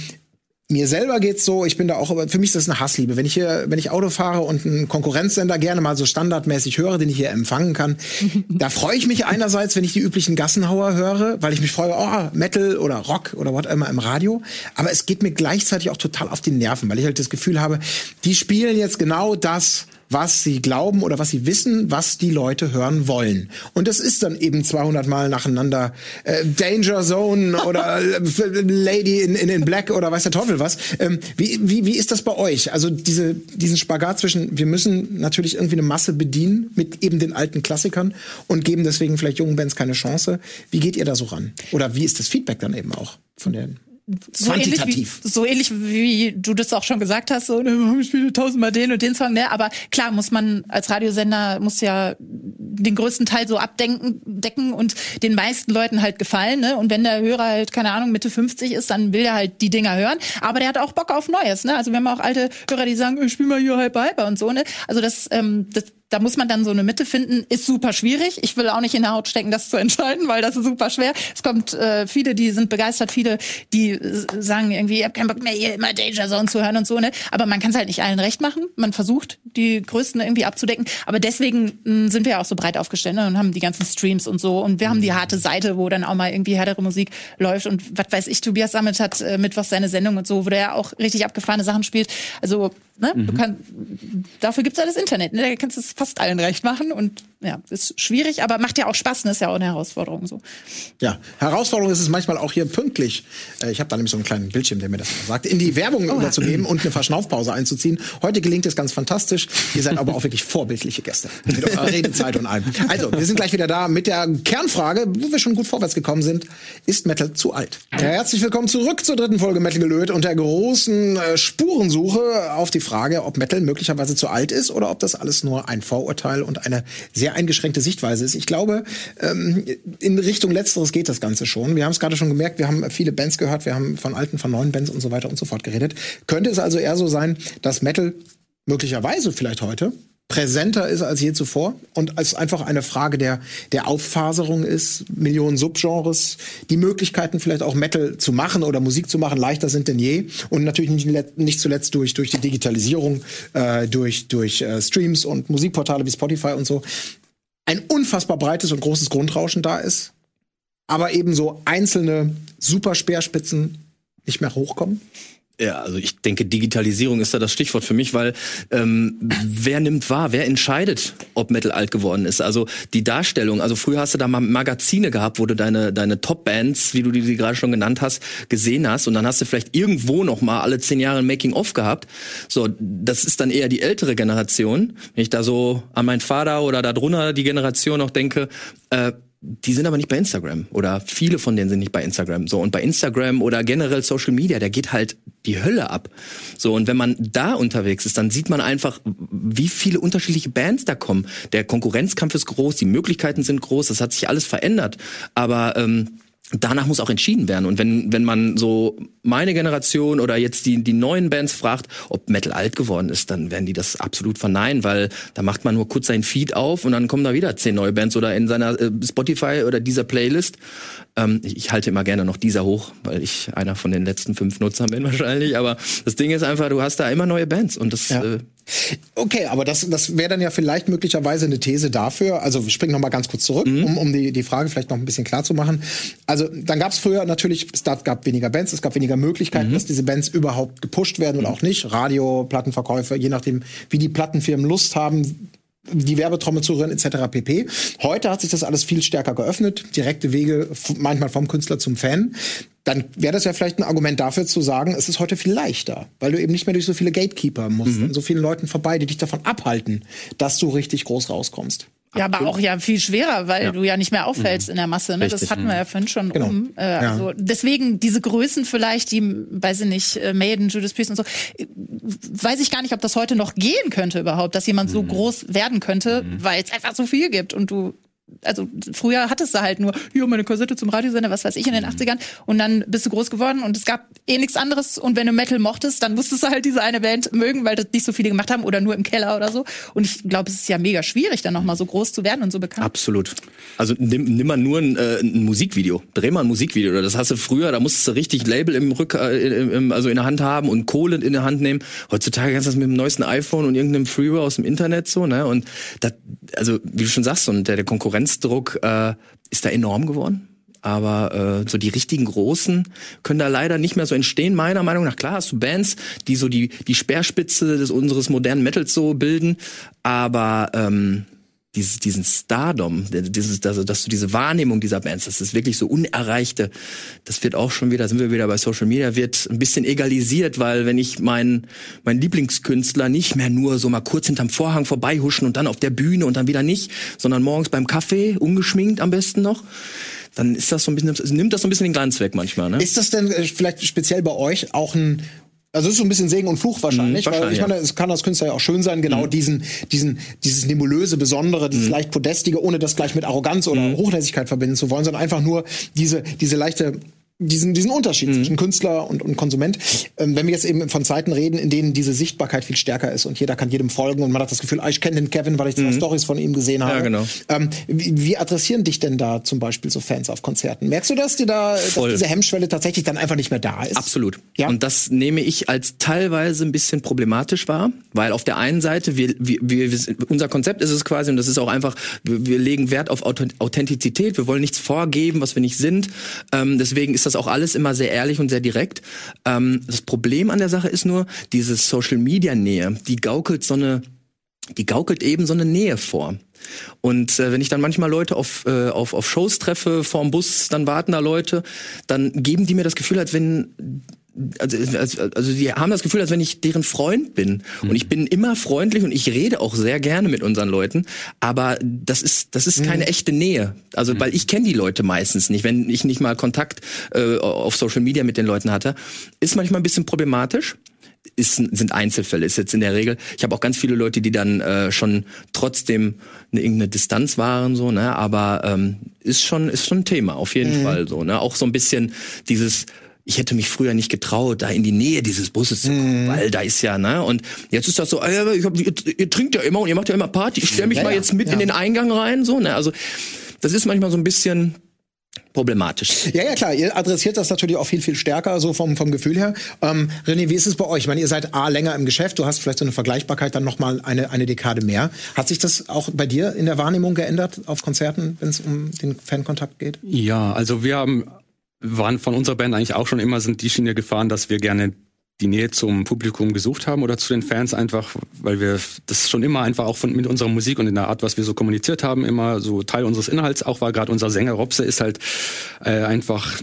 [SPEAKER 1] mir selber geht's so, ich bin da auch, aber für mich ist das eine Hassliebe. Wenn ich hier, wenn ich Auto fahre und einen Konkurrenzsender gerne mal so standardmäßig höre, den ich hier empfangen kann, da freue ich mich einerseits, wenn ich die üblichen Gassenhauer höre, weil ich mich freue, oh, Metal oder Rock oder was immer im Radio. Aber es geht mir gleichzeitig auch total auf die Nerven, weil ich halt das Gefühl habe, die spielen jetzt genau das, was sie glauben oder was sie wissen, was die Leute hören wollen. Und das ist dann eben 200 Mal nacheinander äh, Danger Zone oder äh, Lady in, in, in Black oder weiß der Teufel was. Ähm, wie, wie, wie ist das bei euch? Also diese, diesen Spagat zwischen, wir müssen natürlich irgendwie eine Masse bedienen mit eben den alten Klassikern und geben deswegen vielleicht jungen Bands keine Chance. Wie geht ihr da so ran? Oder wie ist das Feedback dann eben auch von den
[SPEAKER 3] so ähnlich, wie, so ähnlich wie du das auch schon gesagt hast, so, ne, ich spiele tausendmal den und den Song, ne? Aber klar muss man als Radiosender muss ja den größten Teil so abdenken, decken und den meisten Leuten halt gefallen, ne? Und wenn der Hörer halt, keine Ahnung, Mitte 50 ist, dann will er halt die Dinger hören. Aber der hat auch Bock auf Neues, ne? Also wir haben auch alte Hörer, die sagen, ich spiel mal hier halb halb und so, ne? Also das, ähm, das da muss man dann so eine Mitte finden, ist super schwierig. Ich will auch nicht in der Haut stecken, das zu entscheiden, weil das ist super schwer. Es kommt äh, viele, die sind begeistert, viele, die sagen irgendwie, ich habe keinen Bock mehr, hier immer Danger Zone zu hören und so, ne? Aber man kann es halt nicht allen recht machen. Man versucht, die Größten irgendwie abzudecken. Aber deswegen mh, hm, sind wir ja auch so breit aufgestellt ne? und haben die ganzen Streams und so. Und wir haben die harte Seite, wo dann auch mal irgendwie härtere Musik läuft. Und was weiß ich, Tobias Sammet hat äh, Mittwochs seine Sendung und so, wo der ja auch richtig abgefahrene Sachen spielt. Also Ne? Mhm. Du kann, dafür gibt's ja das Internet. Ne? Da kannst du es fast allen recht machen. Und ja, ist schwierig, aber macht ja auch Spaß. Ne? Ist ja auch eine Herausforderung. So.
[SPEAKER 1] Ja, Herausforderung ist es manchmal auch hier pünktlich. Äh, ich habe da nämlich so einen kleinen Bildschirm, der mir das sagt, in die Werbung oh. überzugeben und eine Verschnaufpause einzuziehen. Heute gelingt es ganz fantastisch. Ihr seid aber auch wirklich vorbildliche Gäste. Mit eurer Redezeit und allem. Also, wir sind gleich wieder da mit der Kernfrage, wo wir schon gut vorwärts gekommen sind. Ist Metal zu alt? Ja, herzlich willkommen zurück zur dritten Folge Metal gelöt und der großen äh, Spurensuche auf die Frage, ob Metal möglicherweise zu alt ist oder ob das alles nur ein Vorurteil und eine sehr eingeschränkte Sichtweise ist. Ich glaube, ähm, in Richtung Letzteres geht das Ganze schon. Wir haben es gerade schon gemerkt, wir haben viele Bands gehört, wir haben von alten, von neuen Bands und so weiter und so fort geredet. Könnte es also eher so sein, dass Metal möglicherweise vielleicht heute präsenter ist als je zuvor und es einfach eine Frage der, der Auffaserung ist, Millionen Subgenres, die Möglichkeiten vielleicht auch Metal zu machen oder Musik zu machen leichter sind denn je und natürlich nicht, nicht zuletzt durch, durch die Digitalisierung, äh, durch, durch äh, Streams und Musikportale wie Spotify und so ein unfassbar breites und großes Grundrauschen da ist, aber eben so einzelne super Speerspitzen nicht mehr hochkommen.
[SPEAKER 5] Ja, also ich denke, Digitalisierung ist da das Stichwort für mich, weil ähm, wer nimmt wahr, wer entscheidet, ob Metal alt geworden ist? Also die Darstellung, also früher hast du da mal Magazine gehabt, wo du deine, deine Top-Bands, wie du die, die gerade schon genannt hast, gesehen hast und dann hast du vielleicht irgendwo noch mal alle zehn Jahre ein Making-of gehabt. So, das ist dann eher die ältere Generation. Wenn ich da so an meinen Vater oder da drunter die Generation noch denke, äh, die sind aber nicht bei Instagram oder viele von denen sind nicht bei Instagram. So und bei Instagram oder generell Social Media, da geht halt die Hölle ab. So und wenn man da unterwegs ist, dann sieht man einfach, wie viele unterschiedliche Bands da kommen. Der Konkurrenzkampf ist groß, die Möglichkeiten sind groß, das hat sich alles verändert. Aber ähm, danach muss auch entschieden werden. Und wenn, wenn man so meine Generation oder jetzt die, die neuen Bands fragt, ob Metal alt geworden ist, dann werden die das absolut verneinen, weil da macht man nur kurz seinen Feed auf und dann kommen da wieder zehn neue Bands oder in seiner äh, Spotify oder dieser Playlist. Ähm, ich, ich halte immer gerne noch dieser hoch, weil ich einer von den letzten fünf Nutzern bin wahrscheinlich. Aber das Ding ist einfach, du hast da immer neue Bands und das
[SPEAKER 1] ja. äh, Okay, aber das, das wäre dann ja vielleicht möglicherweise eine These dafür. Also wir springen noch mal ganz kurz zurück, mhm. um, um die, die Frage vielleicht noch ein bisschen klar zu machen. Also dann gab es früher natürlich, es gab weniger Bands, es gab weniger Möglichkeiten, mhm. dass diese Bands überhaupt gepusht werden oder mhm. auch nicht. Radio, Plattenverkäufe, je nachdem, wie die Plattenfirmen Lust haben, die Werbetrommel zu rühren etc. pp. Heute hat sich das alles viel stärker geöffnet, direkte Wege manchmal vom Künstler zum Fan. Dann wäre das ja vielleicht ein Argument dafür zu sagen, es ist heute viel leichter, weil du eben nicht mehr durch so viele Gatekeeper musst, mhm. an so vielen Leuten vorbei, die dich davon abhalten, dass du richtig groß rauskommst.
[SPEAKER 3] Ja, aber auch ja viel schwerer, weil ja. du ja nicht mehr auffällst mhm. in der Masse. Ne? Richtig, das hatten wir ja vorhin schon genau. um. Äh, ja. also deswegen diese Größen vielleicht, die, weiß ich nicht, äh, Maiden, Judas Priest und so, äh, weiß ich gar nicht, ob das heute noch gehen könnte überhaupt, dass jemand mhm. so groß werden könnte, mhm. weil es einfach so viel gibt und du also früher hattest du halt nur, hier meine Kassette zum Radiosender, was weiß ich, in den 80ern. Und dann bist du groß geworden und es gab eh nichts anderes. Und wenn du Metal mochtest, dann musstest du halt diese eine Band mögen, weil das nicht so viele gemacht haben oder nur im Keller oder so. Und ich glaube, es ist ja mega schwierig, dann nochmal so groß zu werden und so bekannt.
[SPEAKER 5] Absolut. Also nimm, nimm mal nur ein, äh, ein Musikvideo. Dreh mal ein Musikvideo. Das hast du früher, da musstest du richtig Label im Rück, äh, im, also in der Hand haben und Kohle in der Hand nehmen. Heutzutage kannst du das mit dem neuesten iPhone und irgendeinem Freeware aus dem Internet so, ne? Und das, also wie du schon sagst, und der, der Konkurrenzdruck äh, ist da enorm geworden. Aber äh, so die richtigen Großen können da leider nicht mehr so entstehen, meiner Meinung nach. Klar hast du Bands, die so die, die Speerspitze des unseres modernen Metals so bilden, aber ähm, dieses, diesen Stardom, dieses, also, dass du diese Wahrnehmung dieser Bands, das ist wirklich so unerreichte, das wird auch schon wieder, sind wir wieder bei Social Media, wird ein bisschen egalisiert, weil wenn ich meinen mein Lieblingskünstler nicht mehr nur so mal kurz hinterm Vorhang vorbeihuschen und dann auf der Bühne und dann wieder nicht, sondern morgens beim Kaffee, ungeschminkt am besten noch, dann ist das so ein bisschen, nimmt das so ein bisschen den Glanz weg manchmal. Ne?
[SPEAKER 1] Ist das denn äh, vielleicht speziell bei euch auch ein also es ist so ein bisschen Segen und Fluch wahrscheinlich,
[SPEAKER 5] Mhm,
[SPEAKER 1] weil ich
[SPEAKER 5] wahrscheinlich,
[SPEAKER 1] meine, es kann als Künstler ja auch schön sein, genau diesen, diesen, dieses nebulöse, besondere, dieses leicht podestige, ohne das gleich mit Arroganz oder Hochnäsigkeit verbinden zu wollen, sondern einfach nur diese, diese leichte diesen, diesen Unterschied zwischen Künstler und, und Konsument. Ähm, wenn wir jetzt eben von Zeiten reden, in denen diese Sichtbarkeit viel stärker ist und jeder kann jedem folgen und man hat das Gefühl, ah, ich kenne den Kevin, weil ich zwei Stories von ihm gesehen habe.
[SPEAKER 5] genau.
[SPEAKER 1] Ähm, wie, wie adressieren dich denn da zum Beispiel so Fans auf Konzerten? Merkst du, dass dir da, dass diese Hemmschwelle tatsächlich dann einfach nicht mehr da ist?
[SPEAKER 5] Absolut.
[SPEAKER 1] Ja.
[SPEAKER 5] Und das nehme ich als teilweise ein bisschen problematisch wahr, weil auf der einen Seite, wir, wir, wir, unser Konzept ist es quasi, und das ist auch einfach, wir, wir legen Wert auf Authent- Authentizität, wir wollen nichts vorgeben, was wir nicht sind. Ähm, deswegen ist das auch alles immer sehr ehrlich und sehr direkt. Ähm, das Problem an der Sache ist nur, diese Social-Media-Nähe, die gaukelt so eine die gaukelt eben so eine Nähe vor. Und äh, wenn ich dann manchmal Leute auf, äh, auf, auf Shows treffe, vorm Bus, dann warten da Leute, dann geben die mir das Gefühl, als wenn also, also, also die haben das Gefühl, als wenn ich deren Freund bin. Und ich bin immer freundlich und ich rede auch sehr gerne mit unseren Leuten. Aber das ist, das ist keine echte Nähe. Also, weil ich kenne die Leute meistens nicht, wenn ich nicht mal Kontakt äh, auf Social Media mit den Leuten hatte. Ist manchmal ein bisschen problematisch ist, sind Einzelfälle, ist jetzt in der Regel. Ich habe auch ganz viele Leute, die dann äh, schon trotzdem eine irgendeine Distanz waren, so, ne, aber ähm, ist schon, ist schon ein Thema, auf jeden Fall so, ne. Auch so ein bisschen dieses, ich hätte mich früher nicht getraut, da in die Nähe dieses Busses zu kommen, weil da ist ja, ne? Und jetzt ist das so, äh, ich hab, ihr, ihr trinkt ja immer und ihr macht ja immer Party, ich stelle mich
[SPEAKER 1] Ja,
[SPEAKER 5] mal
[SPEAKER 1] ja,
[SPEAKER 5] jetzt mit
[SPEAKER 1] ja.
[SPEAKER 5] in den Eingang rein, so, ne? Also das ist manchmal so ein bisschen problematisch.
[SPEAKER 1] Ja, ja, klar. Ihr adressiert das natürlich auch viel, viel stärker, so vom, vom Gefühl her. Ähm, René, wie ist es bei euch? Ich meine, ihr seid A, länger im Geschäft. Du hast vielleicht so eine Vergleichbarkeit dann noch mal eine, eine Dekade mehr. Hat sich das auch bei dir in der Wahrnehmung geändert auf Konzerten, wenn es um den Fankontakt geht?
[SPEAKER 4] Ja, also wir haben, waren von unserer Band eigentlich auch schon immer sind die Schiene gefahren, dass wir gerne die Nähe zum Publikum gesucht haben oder zu den Fans einfach, weil wir das schon immer einfach auch von, mit unserer Musik und in der Art, was wir so kommuniziert haben, immer so Teil unseres Inhalts auch war. Gerade unser Sänger Robse ist halt äh, einfach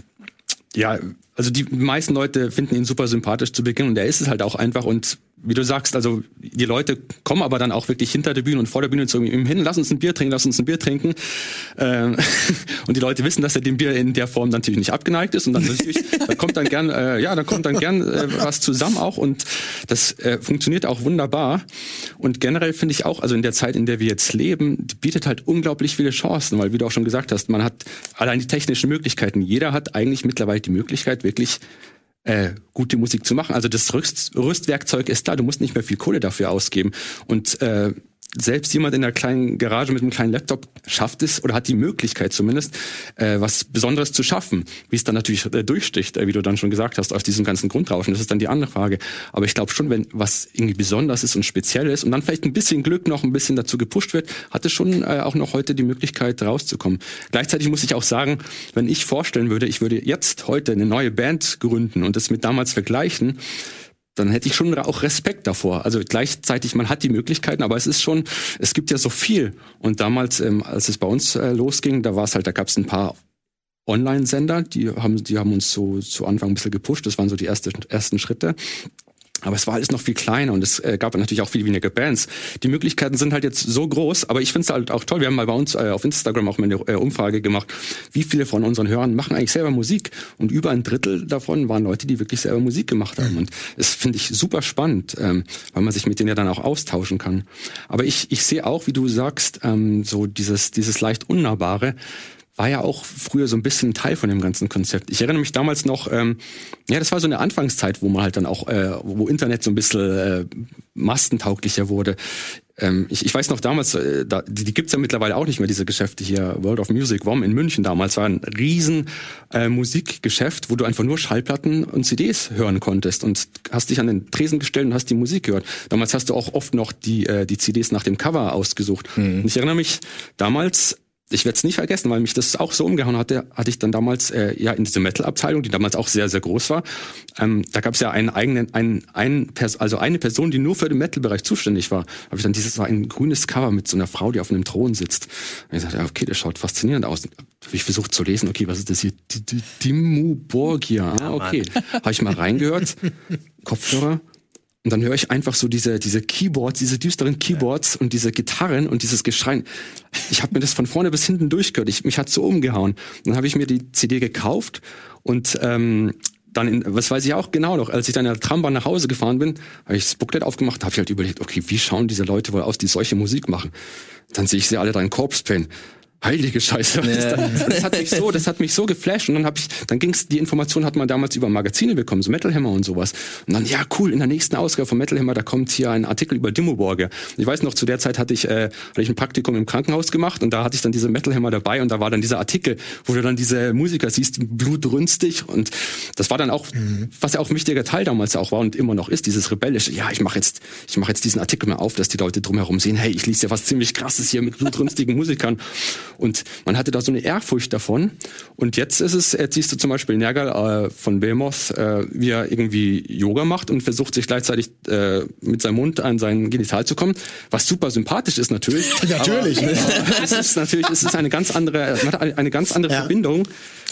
[SPEAKER 4] ja, also die meisten Leute finden ihn super sympathisch zu Beginn und er ist es halt auch einfach und wie du sagst, also die Leute kommen aber dann auch wirklich hinter der Bühne und vor der Bühne zu ihm hin, lass uns ein Bier trinken, lass uns ein Bier trinken. Ähm, und die Leute wissen, dass er dem Bier in der Form natürlich nicht abgeneigt ist und dann natürlich, da kommt dann gern, äh, ja, da kommt dann gern äh, was zusammen auch und das äh, funktioniert auch wunderbar. Und generell finde ich auch, also in der Zeit, in der wir jetzt leben, bietet halt unglaublich viele Chancen, weil wie du auch schon gesagt hast, man hat allein die technischen Möglichkeiten. Jeder hat eigentlich mittlerweile die Möglichkeit, wirklich äh, gute Musik zu machen. Also das Rüst, Rüstwerkzeug ist da, du musst nicht mehr viel Kohle dafür ausgeben. Und äh, selbst jemand in einer kleinen Garage mit einem kleinen Laptop schafft es oder hat die Möglichkeit zumindest, äh, was Besonderes zu schaffen. Wie es dann natürlich äh, durchsticht, äh, wie du dann schon gesagt hast, aus diesem ganzen Grundrauschen, das ist dann die andere Frage. Aber ich glaube schon, wenn was irgendwie besonders ist und speziell ist und dann vielleicht ein bisschen Glück noch ein bisschen dazu gepusht wird, hat es schon äh, auch noch heute die Möglichkeit rauszukommen. Gleichzeitig muss ich auch sagen, wenn ich vorstellen würde, ich würde jetzt heute eine neue Band gründen und das mit damals vergleichen, dann hätte ich schon auch Respekt davor. Also gleichzeitig, man hat die Möglichkeiten, aber es ist schon, es gibt ja so viel. Und damals, ähm, als es bei uns äh, losging, da war es halt, da gab es ein paar Online-Sender, die haben, die haben uns so zu Anfang ein bisschen gepusht. Das waren so die erste, ersten Schritte. Aber es war alles noch viel kleiner und es äh, gab natürlich auch viel weniger Bands. Die Möglichkeiten sind halt jetzt so groß, aber ich finde es halt auch toll. Wir haben mal bei uns äh, auf Instagram auch mal eine äh, Umfrage gemacht, wie viele von unseren Hörern machen eigentlich selber Musik. Und über ein Drittel davon waren Leute, die wirklich selber Musik gemacht haben. Und das finde ich super spannend, ähm, weil man sich mit denen ja dann auch austauschen kann. Aber ich, ich sehe auch, wie du sagst, ähm, so dieses, dieses leicht Unnahbare war ja auch früher so ein bisschen Teil von dem ganzen Konzept. Ich erinnere mich damals noch, ähm, ja, das war so eine Anfangszeit, wo man halt dann auch, äh, wo Internet so ein bisschen äh, mastentauglicher wurde. Ähm, ich, ich weiß noch damals, äh, da, die, die gibt's ja mittlerweile auch nicht mehr, diese Geschäfte hier, World of Music, WOM in München damals, war ein riesen äh, Musikgeschäft, wo du einfach nur Schallplatten und CDs hören konntest und hast dich an den Tresen gestellt und hast die Musik gehört. Damals hast du auch oft noch die, äh, die CDs nach dem Cover ausgesucht. Mhm. Und ich erinnere mich damals, ich werde es nicht vergessen, weil mich das auch so umgehauen hatte, hatte ich dann damals äh, ja in diese Metal-Abteilung, die damals auch sehr, sehr groß war. Ähm, da gab es ja einen eigenen, einen, einen also eine Person, die nur für den Metal-Bereich zuständig war. Habe ich dann dieses war ein grünes Cover mit so einer Frau, die auf einem Thron sitzt. Und ich dachte, ja, okay, das schaut faszinierend aus. Habe ich versucht zu lesen, okay, was ist das hier? Dimmu Borgia. Ah, okay. Habe ich mal reingehört. Kopfhörer und dann höre ich einfach so diese, diese Keyboards, diese düsteren Keyboards ja. und diese Gitarren und dieses Geschreien. Ich habe mir das von vorne bis hinten durchgehört. Ich, mich hat so umgehauen. Dann habe ich mir die CD gekauft und ähm, dann, in, was weiß ich auch genau noch, als ich dann in der Trambahn nach Hause gefahren bin, habe ich das Booklet aufgemacht, habe ich halt überlegt, okay, wie schauen diese Leute wohl aus, die solche Musik machen? Dann sehe ich sie alle da in Corpse Pain heilige Scheiße. Ja. Das, hat mich so, das hat mich so geflasht und dann habe ich, dann ging's, die Information hat man damals über Magazine bekommen, so Metal Hammer und sowas. Und dann, ja cool, in der nächsten Ausgabe von Metal Hammer, da kommt hier ein Artikel über Dimmoborger. Ich weiß noch, zu der Zeit hatte ich, äh, hatte ich ein Praktikum im Krankenhaus gemacht und da hatte ich dann diese Metal Hammer dabei und da war dann dieser Artikel, wo du dann diese Musiker siehst, blutrünstig und das war dann auch, mhm. was ja auch ein wichtiger Teil damals auch war und immer noch ist, dieses rebellische, ja, ich mache jetzt, ich mache jetzt diesen Artikel mal auf, dass die Leute drumherum sehen, hey, ich lese ja was ziemlich krasses hier mit blutrünstigen Musikern und man hatte da so eine Ehrfurcht davon. Und jetzt ist es, jetzt siehst du zum Beispiel Nergal äh, von Behemoth, äh, wie er irgendwie Yoga macht und versucht sich gleichzeitig äh, mit seinem Mund an sein Genital zu kommen, was super sympathisch ist natürlich.
[SPEAKER 1] natürlich. Aber,
[SPEAKER 4] ne? es ist natürlich, es ist eine ganz andere, eine ganz andere ja. Verbindung,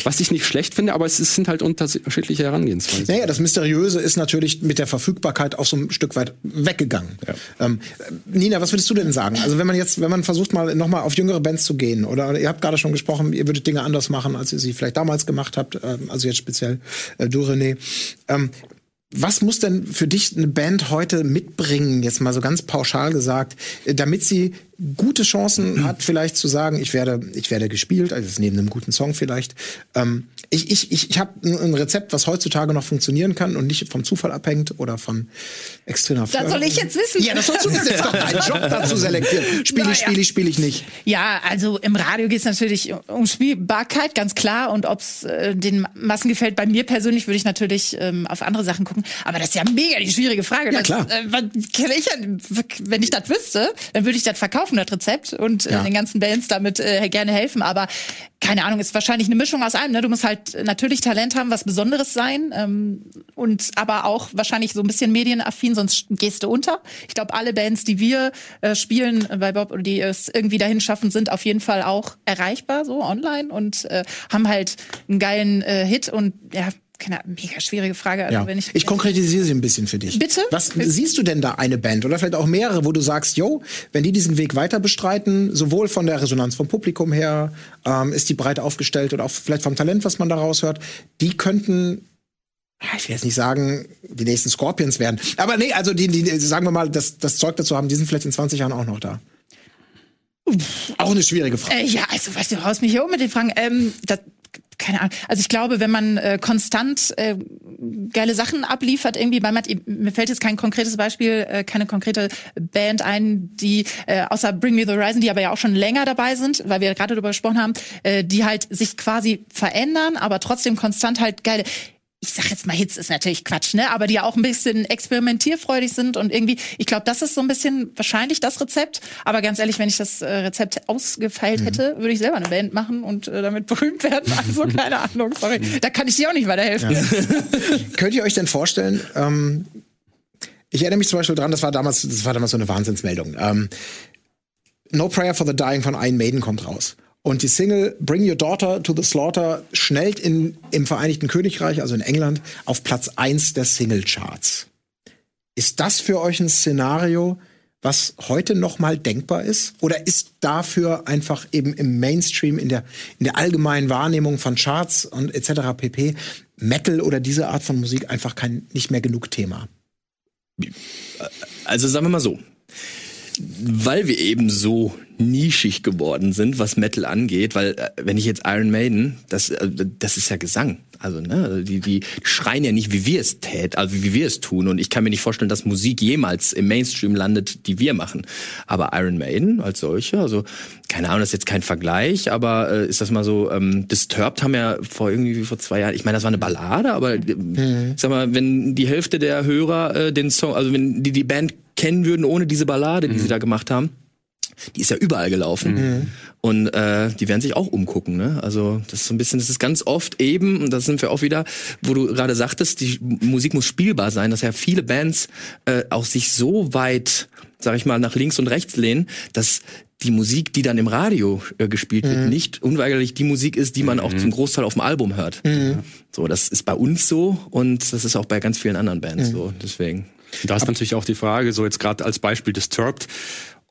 [SPEAKER 4] was ich nicht schlecht finde, aber es sind halt unterschiedliche Herangehensweisen.
[SPEAKER 1] Naja, das Mysteriöse ist natürlich mit der Verfügbarkeit auch so ein Stück weit weggegangen. Ja. Ähm, Nina, was würdest du denn sagen? Also wenn man jetzt, wenn man versucht mal nochmal auf jüngere Bands zu gehen, oder ihr habt gerade schon gesprochen, ihr würdet Dinge anders machen, als ihr sie vielleicht damals gemacht habt, ähm, also jetzt speziell äh, du, René. Ähm, was muss denn für dich eine Band heute mitbringen, jetzt mal so ganz pauschal gesagt, damit sie gute Chancen hat, vielleicht zu sagen, ich werde, ich werde gespielt, also neben einem guten Song vielleicht. Ähm, ich ich, ich, ich habe ein Rezept, was heutzutage noch funktionieren kann und nicht vom Zufall abhängt oder von extremer
[SPEAKER 3] Das soll ich jetzt wissen.
[SPEAKER 1] Ja, das sollst du wissen. Das ist doch dein Job dazu selektieren. Spiele ich, spiele ich, spiele ich nicht.
[SPEAKER 3] Ja, also im Radio geht es natürlich um Spielbarkeit, ganz klar. Und ob es äh, den Massen gefällt, bei mir persönlich würde ich natürlich ähm, auf andere Sachen gucken. Aber das ist ja mega die schwierige Frage.
[SPEAKER 1] Ja, klar.
[SPEAKER 3] Das, äh, ich, wenn ich das wüsste, dann würde ich das verkaufen, das Rezept, und äh, ja. den ganzen Bands damit äh, gerne helfen. Aber keine Ahnung, ist wahrscheinlich eine Mischung aus allem. Ne? Du musst halt natürlich Talent haben, was Besonderes sein ähm, und aber auch wahrscheinlich so ein bisschen medienaffin, sonst gehst du unter. Ich glaube, alle Bands, die wir äh, spielen bei Bob oder die es irgendwie dahin schaffen, sind auf jeden Fall auch erreichbar so online und äh, haben halt einen geilen äh, Hit und ja, keine mega schwierige Frage.
[SPEAKER 1] Also, ja. wenn ich, ich konkretisiere sie ein bisschen für dich.
[SPEAKER 3] Bitte?
[SPEAKER 1] Was siehst du denn da eine Band oder vielleicht auch mehrere, wo du sagst, yo, wenn die diesen Weg weiter bestreiten, sowohl von der Resonanz vom Publikum her, ähm, ist die breit aufgestellt oder auch vielleicht vom Talent, was man daraus hört, die könnten ich will jetzt nicht sagen, die nächsten Scorpions werden. Aber nee, also die, die sagen wir mal, das, das Zeug dazu haben, die sind vielleicht in 20 Jahren auch noch da. Auch eine schwierige Frage.
[SPEAKER 3] Äh, ja, also weißt du, haust mich hier um mit den Fragen. Ähm, das, keine Ahnung. Also ich glaube, wenn man äh, konstant äh, geile Sachen abliefert, irgendwie bei Matt, mir fällt jetzt kein konkretes Beispiel, äh, keine konkrete Band ein, die äh, außer Bring Me the Horizon, die aber ja auch schon länger dabei sind, weil wir gerade darüber gesprochen haben, äh, die halt sich quasi verändern, aber trotzdem konstant halt geile ich sag jetzt mal Hits ist natürlich Quatsch, ne? Aber die ja auch ein bisschen experimentierfreudig sind und irgendwie, ich glaube, das ist so ein bisschen wahrscheinlich das Rezept. Aber ganz ehrlich, wenn ich das äh, Rezept ausgefeilt mhm. hätte, würde ich selber eine Band machen und äh, damit berühmt werden. Also keine Ahnung, sorry. Da kann ich dir auch nicht weiterhelfen. Ja.
[SPEAKER 1] Könnt ihr euch denn vorstellen, ähm, ich erinnere mich zum Beispiel dran, das war damals, das war damals so eine Wahnsinnsmeldung. Ähm, no Prayer for the Dying von Iron Maiden kommt raus. Und die Single Bring Your Daughter to the Slaughter schnellt in, im Vereinigten Königreich, also in England, auf Platz 1 der Singlecharts. Ist das für euch ein Szenario, was heute noch mal denkbar ist? Oder ist dafür einfach eben im Mainstream, in der, in der allgemeinen Wahrnehmung von Charts und etc. pp. Metal oder diese Art von Musik einfach kein, nicht mehr genug Thema?
[SPEAKER 5] Also sagen wir mal so. Weil wir eben so nischig geworden sind, was Metal angeht, weil äh, wenn ich jetzt Iron Maiden, das, äh, das ist ja Gesang. Also ne, die, die schreien ja nicht, wie wir es tät, also wie wir es tun. Und ich kann mir nicht vorstellen, dass Musik jemals im Mainstream landet, die wir machen. Aber Iron Maiden als solche, also keine Ahnung, das ist jetzt kein Vergleich, aber äh, ist das mal so, ähm, Disturbed haben ja vor irgendwie vor zwei Jahren, ich meine, das war eine Ballade, aber äh, mhm. sag mal, wenn die Hälfte der Hörer äh, den Song, also wenn die die Band kennen würden ohne diese Ballade, die mhm. sie da gemacht haben, die ist ja überall gelaufen. Mhm. Und äh, die werden sich auch umgucken. Ne? Also das ist so ein bisschen, das ist ganz oft eben, und da sind wir auch wieder, wo du gerade sagtest, die Musik muss spielbar sein, dass ja viele Bands äh, auch sich so weit, sag ich mal, nach links und rechts lehnen, dass die Musik, die dann im Radio äh, gespielt wird, mhm. nicht unweigerlich die Musik ist, die man mhm. auch zum Großteil auf dem Album hört. Mhm. So, das ist bei uns so und das ist auch bei ganz vielen anderen Bands mhm. so. Deswegen.
[SPEAKER 4] Da ist natürlich auch die Frage, so jetzt gerade als Beispiel Disturbed,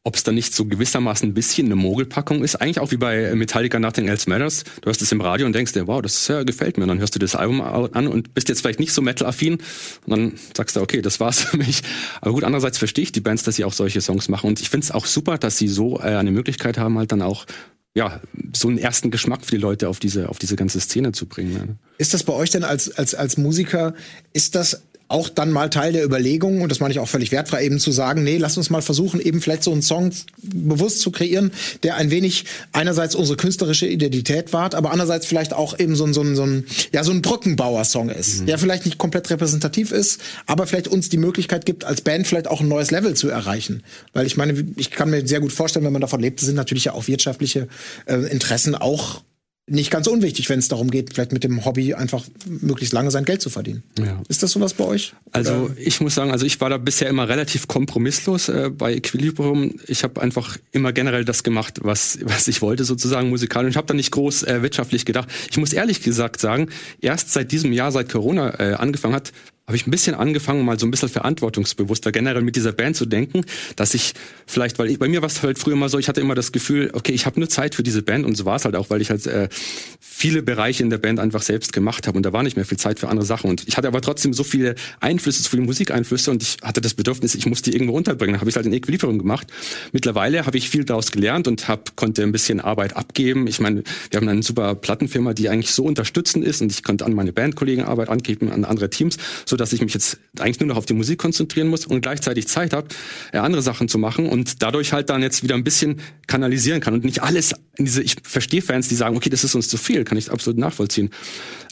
[SPEAKER 4] ob es dann nicht so gewissermaßen ein bisschen eine Mogelpackung ist. Eigentlich auch wie bei Metallica Nothing Else Matters. Du hörst es im Radio und denkst dir, wow, das ja, gefällt mir. Und dann hörst du das Album an und bist jetzt vielleicht nicht so metal-affin. Und dann sagst du, okay, das war's für mich. Aber gut, andererseits verstehe ich die Bands, dass sie auch solche Songs machen. Und ich finde es auch super, dass sie so äh, eine Möglichkeit haben, halt dann auch ja, so einen ersten Geschmack für die Leute auf diese, auf diese ganze Szene zu bringen.
[SPEAKER 1] Ist das bei euch denn als, als, als Musiker, ist das auch dann mal Teil der Überlegung, und das meine ich auch völlig wertfrei, eben zu sagen, nee, lass uns mal versuchen, eben vielleicht so einen Song bewusst zu kreieren, der ein wenig einerseits unsere künstlerische Identität wahrt, aber andererseits vielleicht auch eben so ein, so ein, so ein, ja, so ein Brückenbauer-Song ist, mhm. der vielleicht nicht komplett repräsentativ ist, aber vielleicht uns die Möglichkeit gibt, als Band vielleicht auch ein neues Level zu erreichen. Weil ich meine, ich kann mir sehr gut vorstellen, wenn man davon lebt, sind natürlich ja auch wirtschaftliche äh, Interessen auch nicht ganz unwichtig, wenn es darum geht, vielleicht mit dem Hobby einfach möglichst lange sein Geld zu verdienen. Ja. Ist das sowas bei euch?
[SPEAKER 4] Also Oder? ich muss sagen, also ich war da bisher immer relativ kompromisslos äh, bei Equilibrium. Ich habe einfach immer generell das gemacht, was was ich wollte sozusagen musikalisch. Ich habe da nicht groß äh, wirtschaftlich gedacht. Ich muss ehrlich gesagt sagen, erst seit diesem Jahr, seit Corona äh, angefangen hat, habe ich ein bisschen angefangen, mal so ein bisschen verantwortungsbewusster generell mit dieser Band zu denken, dass ich vielleicht, weil ich, bei mir war es halt früher immer so, ich hatte immer das Gefühl, okay, ich habe nur Zeit für diese Band und so war es halt auch, weil ich halt äh, viele Bereiche in der Band einfach selbst gemacht habe und da war nicht mehr viel Zeit für andere Sachen und ich hatte aber trotzdem so viele Einflüsse, so viele Musikeinflüsse und ich hatte das Bedürfnis, ich musste die irgendwo unterbringen. Habe ich halt in Equilibrium gemacht. Mittlerweile habe ich viel daraus gelernt und hab, konnte ein bisschen Arbeit abgeben. Ich meine, wir haben eine super Plattenfirma, die eigentlich so unterstützend ist und ich konnte an meine Bandkollegen Arbeit angeben, an andere Teams, so dass ich mich jetzt eigentlich nur noch auf die Musik konzentrieren muss und gleichzeitig Zeit habe, äh, andere Sachen zu machen und dadurch halt dann jetzt wieder ein bisschen kanalisieren kann und nicht alles in diese, ich verstehe Fans, die sagen, okay, das ist uns zu viel, kann ich absolut nachvollziehen.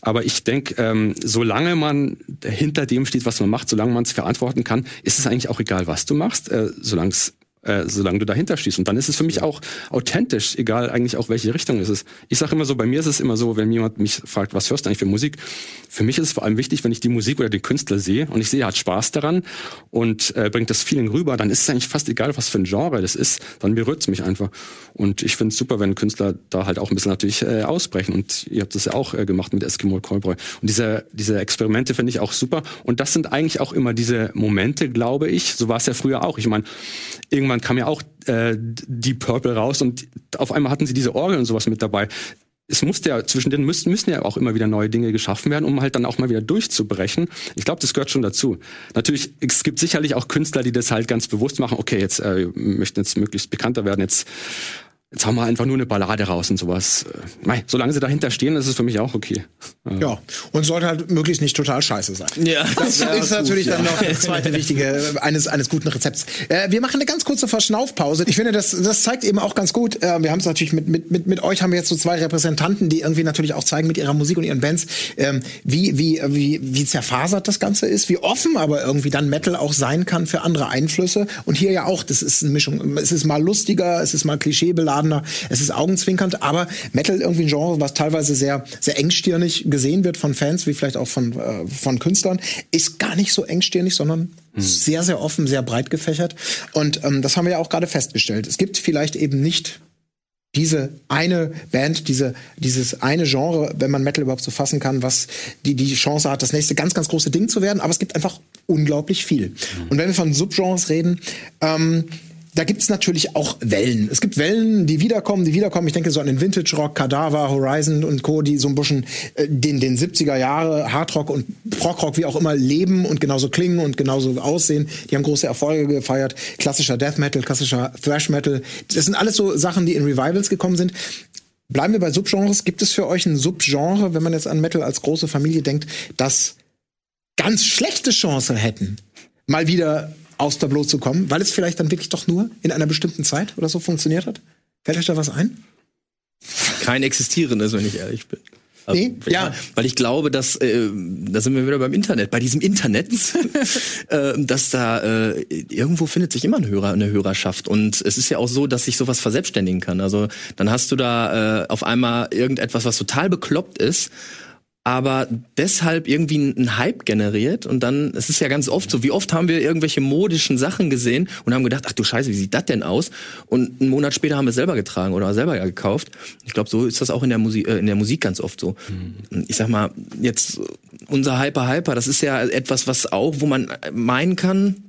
[SPEAKER 4] Aber ich denke, ähm, solange man hinter dem steht, was man macht, solange man es verantworten kann, ist es eigentlich auch egal, was du machst, äh, solange es äh, solange du dahinter stehst. Und dann ist es für mich auch authentisch, egal eigentlich auch welche Richtung es ist. Ich sage immer so, bei mir ist es immer so, wenn jemand mich fragt, was hörst du eigentlich für Musik? Für mich ist es vor allem wichtig, wenn ich die Musik oder den Künstler sehe und ich sehe, er hat Spaß daran und äh, bringt das Feeling rüber, dann ist es eigentlich fast egal, was für ein Genre das ist, dann berührt es mich einfach. Und ich finde es super, wenn Künstler da halt auch ein bisschen natürlich äh, ausbrechen. Und ihr habt das ja auch äh, gemacht mit Eskimo Callboy. Und diese, diese Experimente finde ich auch super. Und das sind eigentlich auch immer diese Momente, glaube ich. So war es ja früher auch. Ich meine, irgendwann kam ja auch äh, Deep Purple raus und auf einmal hatten sie diese Orgel und sowas mit dabei. Es musste ja, zwischen denen müssen, müssen ja auch immer wieder neue Dinge geschaffen werden, um halt dann auch mal wieder durchzubrechen. Ich glaube, das gehört schon dazu. Natürlich, es gibt sicherlich auch Künstler, die das halt ganz bewusst machen, okay, jetzt äh, möchten jetzt möglichst bekannter werden, jetzt Jetzt haben wir einfach nur eine Ballade raus und sowas. Mei, solange sie dahinter stehen, ist es für mich auch okay.
[SPEAKER 1] Ja, und sollte halt möglichst nicht total scheiße sein.
[SPEAKER 5] Ja,
[SPEAKER 1] das ja, ist natürlich gut, dann ja. noch das zweite Wichtige eines, eines guten Rezepts. Äh, wir machen eine ganz kurze Verschnaufpause. Ich finde, das, das zeigt eben auch ganz gut, äh, wir haben es natürlich mit, mit, mit, mit euch haben wir jetzt so zwei Repräsentanten, die irgendwie natürlich auch zeigen mit ihrer Musik und ihren Bands, ähm, wie, wie, wie, wie zerfasert das Ganze ist, wie offen aber irgendwie dann Metal auch sein kann für andere Einflüsse. Und hier ja auch, das ist eine Mischung. Es ist mal lustiger, es ist mal klischeebeladen geladener, es ist augenzwinkernd, aber Metal irgendwie ein Genre, was teilweise sehr, sehr engstirnig gesehen wird von Fans, wie vielleicht auch von, äh, von Künstlern, ist gar nicht so engstirnig, sondern hm. sehr, sehr offen, sehr breit gefächert. Und ähm, das haben wir ja auch gerade festgestellt. Es gibt vielleicht eben nicht diese eine Band, diese, dieses eine Genre, wenn man Metal überhaupt so fassen kann, was die, die Chance hat, das nächste ganz, ganz große Ding zu werden. Aber es gibt einfach unglaublich viel. Und wenn wir von Subgenres reden, ähm, da gibt's natürlich auch Wellen. Es gibt Wellen, die wiederkommen, die wiederkommen. Ich denke so an den Vintage Rock, Cadaver, Horizon und Co., die so ein bisschen äh, den, den 70er Jahre Hardrock und Prockrock wie auch immer leben und genauso klingen und genauso aussehen. Die haben große Erfolge gefeiert. Klassischer Death Metal, klassischer Thrash Metal. Das sind alles so Sachen, die in Revivals gekommen sind. Bleiben wir bei Subgenres. Gibt es für euch ein Subgenre, wenn man jetzt an Metal als große Familie denkt, das ganz schlechte Chancen hätten, mal wieder aufs Tableau zu kommen, weil es vielleicht dann wirklich doch nur in einer bestimmten Zeit oder so funktioniert hat? Fällt euch da was ein?
[SPEAKER 5] Kein existierendes, wenn ich ehrlich bin. Also,
[SPEAKER 1] Nee, ja.
[SPEAKER 5] Weil ich glaube, dass, äh, da sind wir wieder beim Internet, bei diesem Internet, äh, dass da äh, irgendwo findet sich immer ein Hörer, eine Hörerschaft. Und es ist ja auch so, dass sich sowas verselbstständigen kann. Also dann hast du da äh, auf einmal irgendetwas, was total bekloppt ist aber deshalb irgendwie einen Hype generiert und dann, es ist ja ganz oft so, wie oft haben wir irgendwelche modischen Sachen gesehen und haben gedacht, ach du Scheiße, wie sieht das denn aus? Und einen Monat später haben wir es selber getragen oder selber gekauft. Ich glaube, so ist das auch in der Musik, äh, in der Musik ganz oft so. Ich sag mal, jetzt unser Hyper Hyper, das ist ja etwas, was auch, wo man meinen kann,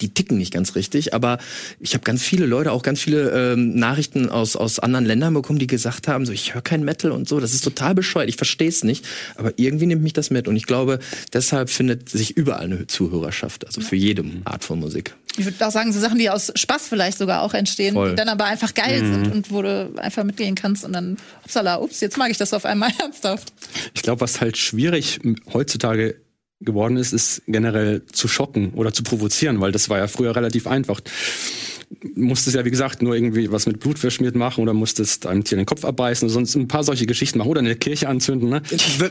[SPEAKER 5] die ticken nicht ganz richtig, aber ich habe ganz viele Leute, auch ganz viele ähm, Nachrichten aus, aus anderen Ländern bekommen, die gesagt haben, so ich höre kein Metal und so, das ist total bescheuert, ich verstehe es nicht, aber irgendwie nimmt mich das mit und ich glaube, deshalb findet sich überall eine Zuhörerschaft, also für jede Art von Musik.
[SPEAKER 3] Ich würde auch sagen, so Sachen, die aus Spaß vielleicht sogar auch entstehen,
[SPEAKER 5] Voll.
[SPEAKER 3] die dann aber einfach geil sind und wo du einfach mitgehen kannst und dann, upsala, ups, jetzt mag ich das auf einmal ernsthaft.
[SPEAKER 4] Ich glaube, was halt schwierig heutzutage geworden ist, ist generell zu schocken oder zu provozieren, weil das war ja früher relativ einfach. Musstest ja, wie gesagt, nur irgendwie was mit Blut verschmiert machen oder musstest einem Tier den Kopf abbeißen oder sonst ein paar solche Geschichten machen oder eine Kirche anzünden. Ne?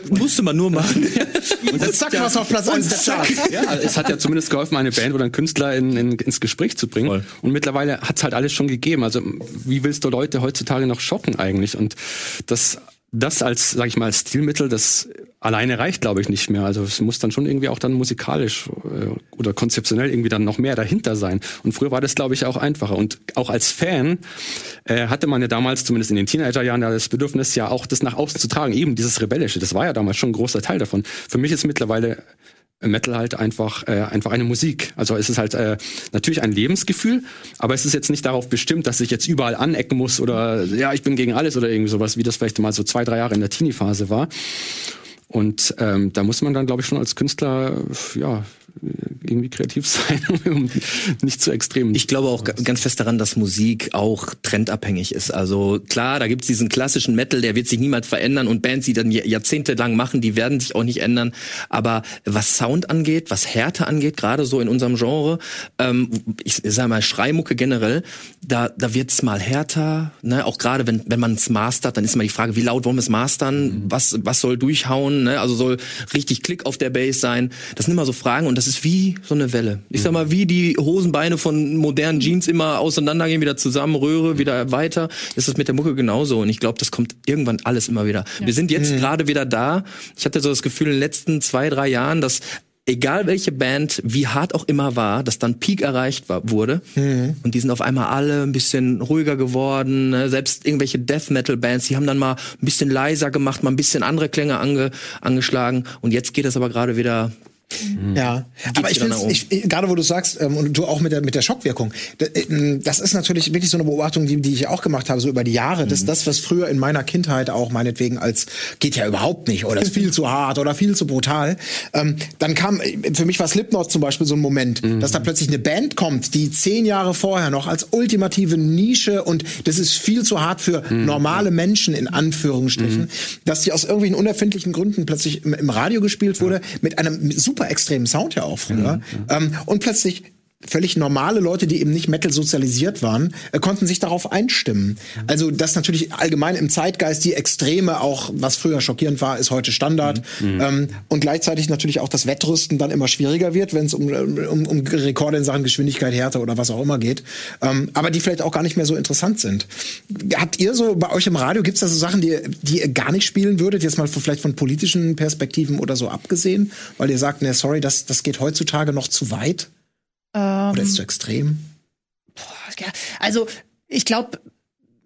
[SPEAKER 5] Musste man nur machen.
[SPEAKER 1] Und dann zack, was auf Platz 1 der Charts.
[SPEAKER 4] Ja, es hat ja zumindest geholfen, eine Band oder einen Künstler in, in, ins Gespräch zu bringen.
[SPEAKER 5] Voll.
[SPEAKER 4] Und mittlerweile hat's halt alles schon gegeben. Also wie willst du Leute heutzutage noch schocken eigentlich? Und das, das als, sag ich mal, Stilmittel, das alleine reicht, glaube ich, nicht mehr. Also es muss dann schon irgendwie auch dann musikalisch äh, oder konzeptionell irgendwie dann noch mehr dahinter sein. Und früher war das, glaube ich, auch einfacher. Und auch als Fan äh, hatte man ja damals, zumindest in den Teenagerjahren, ja das Bedürfnis, ja auch das nach außen zu tragen. Eben dieses Rebellische, das war ja damals schon ein großer Teil davon. Für mich ist mittlerweile Metal halt einfach äh, einfach eine Musik. Also es ist halt äh, natürlich ein Lebensgefühl, aber es ist jetzt nicht darauf bestimmt, dass ich jetzt überall anecken muss oder ja, ich bin gegen alles oder irgendwie sowas, wie das vielleicht mal so zwei, drei Jahre in der Teenie-Phase war. Und ähm, da muss man dann, glaube ich, schon als Künstler ja irgendwie kreativ sein, um nicht zu extrem.
[SPEAKER 5] Ich glaube auch ga- ganz fest daran, dass Musik auch trendabhängig ist. Also klar, da gibt's diesen klassischen Metal, der wird sich niemals verändern und Bands, die dann jahr- jahrzehntelang machen, die werden sich auch nicht ändern. Aber was Sound angeht, was Härte angeht, gerade so in unserem Genre, ähm, ich sag mal Schreimucke generell, da, da wird's mal härter. Ne? Auch gerade wenn, wenn man es mastert, dann ist mal die Frage, wie laut wollen wir es mastern? Was, was soll durchhauen? Ne? Also soll richtig Klick auf der Bass sein. Das sind immer so Fragen und das ist wie so eine Welle. Ich sag mal, wie die Hosenbeine von modernen Jeans immer auseinandergehen, wieder zusammen, Röhre, wieder weiter, ist das mit der Mucke genauso. Und ich glaube, das kommt irgendwann alles immer wieder. Wir sind jetzt gerade wieder da. Ich hatte so das Gefühl in den letzten zwei, drei Jahren, dass egal welche Band, wie hart auch immer war, dass dann Peak erreicht war, wurde. Und die sind auf einmal alle ein bisschen ruhiger geworden. Ne? Selbst irgendwelche Death Metal Bands, die haben dann mal ein bisschen leiser gemacht, mal ein bisschen andere Klänge ange, angeschlagen. Und jetzt geht es aber gerade wieder
[SPEAKER 1] Ja, aber ich finde, gerade wo du sagst, ähm, und du auch mit der, mit der Schockwirkung, da- ähm, das ist natürlich wirklich so eine Beobachtung, die, die ich auch gemacht habe, so über die Jahre,
[SPEAKER 5] Mhm.
[SPEAKER 1] dass das, was früher in meiner Kindheit auch meinetwegen als geht ja überhaupt nicht oder ist viel zu hart oder viel zu brutal, ähm, dann kam, äh, für mich war Slipknot zum Beispiel so ein Moment,
[SPEAKER 5] Mhm.
[SPEAKER 1] dass da plötzlich eine Band kommt, die zehn Jahre vorher noch als ultimative Nische und das ist viel zu hart für
[SPEAKER 5] Mhm.
[SPEAKER 1] normale Menschen in Anführungsstrichen, dass die aus irgendwelchen unerfindlichen Gründen plötzlich im, im Radio gespielt wurde, mit einem super extremen Sound ja auch früher. Ähm, und plötzlich völlig normale Leute, die eben nicht Metal sozialisiert waren, äh, konnten sich darauf einstimmen. Also das natürlich allgemein im Zeitgeist die Extreme auch, was früher schockierend war, ist heute Standard. Ähm, und gleichzeitig natürlich auch das Wettrüsten dann immer schwieriger wird, wenn es um, um, um Rekorde in Sachen Geschwindigkeit, Härte oder was auch immer geht. Ähm, aber die vielleicht auch gar nicht mehr so interessant sind. Habt ihr so bei euch im Radio, gibt es da so Sachen, die, die ihr gar nicht spielen würdet, jetzt mal vielleicht von politischen Perspektiven oder so abgesehen, weil ihr sagt, ne, sorry, das, das geht heutzutage noch zu weit
[SPEAKER 3] Ähm,
[SPEAKER 1] oder ist zu extrem?
[SPEAKER 3] ja, also ich glaube,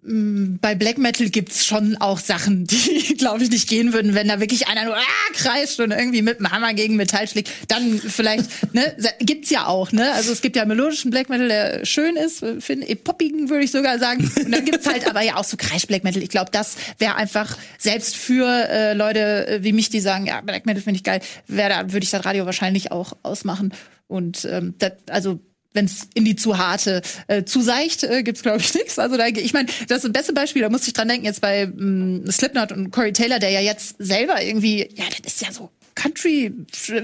[SPEAKER 3] bei Black Metal gibt's schon auch Sachen, die, glaube ich, nicht gehen würden, wenn da wirklich einer nur ah, kreischt und irgendwie mit dem Hammer gegen Metall schlägt. Dann vielleicht, ne, gibt's ja auch, ne? Also es gibt ja melodischen Black Metal, der schön ist, finde ich, poppigen würde ich sogar sagen. Und dann gibt's halt aber ja auch so Kreisch Black Metal. Ich glaube, das wäre einfach selbst für äh, Leute wie mich, die sagen, ja, Black Metal finde ich geil, wäre da würde ich das Radio wahrscheinlich auch ausmachen. Und ähm, das, also wenn es in die zu harte, äh, zu seicht, äh, gibt's glaube ich nichts. Also da, ich meine, das ist das beste Beispiel. Da muss ich dran denken jetzt bei mh, Slipknot und Corey Taylor, der ja jetzt selber irgendwie, ja, das ist ja so Country,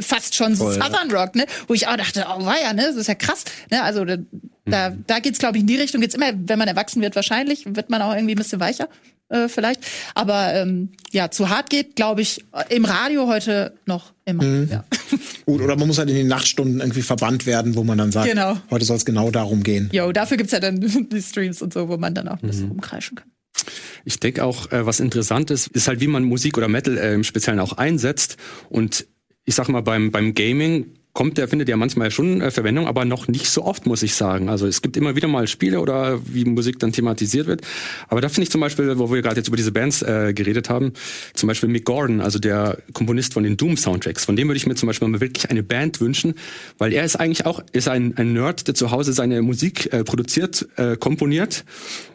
[SPEAKER 3] fast schon Voll, Southern Rock, ne? Wo ich auch dachte, oh war ja, ne, das ist ja krass, ne? Also da, da, mhm. da geht's glaube ich in die Richtung. Jetzt immer, wenn man erwachsen wird, wahrscheinlich wird man auch irgendwie ein bisschen weicher äh, vielleicht. Aber ähm, ja, zu hart geht, glaube ich, im Radio heute noch immer. Mhm. Ja.
[SPEAKER 1] Gut, oder man muss halt in den Nachtstunden irgendwie verbannt werden, wo man dann sagt, genau. heute soll es genau darum gehen.
[SPEAKER 3] Jo, dafür gibt's ja dann die Streams und so, wo man dann auch ein bisschen mhm. rumkreischen kann.
[SPEAKER 4] Ich denke auch, äh, was interessant ist, ist halt, wie man Musik oder Metal äh, im Speziellen auch einsetzt. Und ich sag mal, beim, beim Gaming kommt der, findet ja manchmal schon äh, Verwendung, aber noch nicht so oft, muss ich sagen. Also es gibt immer wieder mal Spiele oder wie Musik dann thematisiert wird. Aber da finde ich zum Beispiel, wo wir gerade jetzt über diese Bands äh, geredet haben, zum Beispiel Mick Gordon, also der Komponist von den Doom-Soundtracks, von dem würde ich mir zum Beispiel mal wirklich eine Band wünschen, weil er ist eigentlich auch, ist ein, ein Nerd, der zu Hause seine Musik äh, produziert, äh, komponiert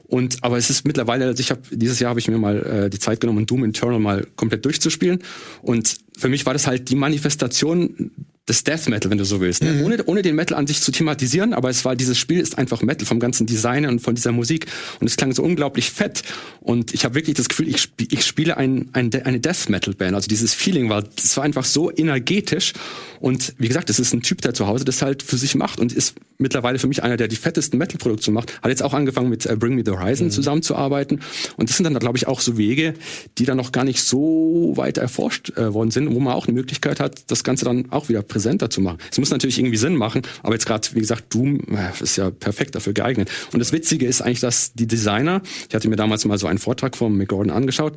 [SPEAKER 4] und aber es ist mittlerweile, also ich habe dieses Jahr habe ich mir mal äh, die Zeit genommen, Doom Eternal mal komplett durchzuspielen. Und für mich war das halt die Manifestation des Death Metal, wenn du so willst. Ne? Mhm. Ohne, ohne den Metal an sich zu thematisieren, aber es war, dieses Spiel ist einfach Metal vom ganzen Design und von dieser Musik. Und es klang so unglaublich fett. Und ich habe wirklich das Gefühl, ich, sp ich spiele ein, ein, eine Death Metal Band. Also dieses Feeling war, das war einfach so energetisch. Und wie gesagt, es ist ein Typ, der zu Hause das halt für sich macht und ist mittlerweile für mich einer, der die fettesten Metal-Produkte macht. Hat jetzt auch angefangen mit äh, Bring Me the Horizon mhm. zusammenzuarbeiten. Und das sind dann, glaube ich, auch so Wege, die dann noch gar nicht so weit erforscht äh, worden sind, wo man auch eine Möglichkeit hat, das Ganze dann auch wieder präsenter zu machen. Es muss natürlich irgendwie Sinn machen, aber jetzt gerade, wie gesagt, Doom äh, ist ja perfekt dafür geeignet. Und das Witzige ist eigentlich, dass die Designer, ich hatte mir damals mal so einen Vortrag von McGordon angeschaut,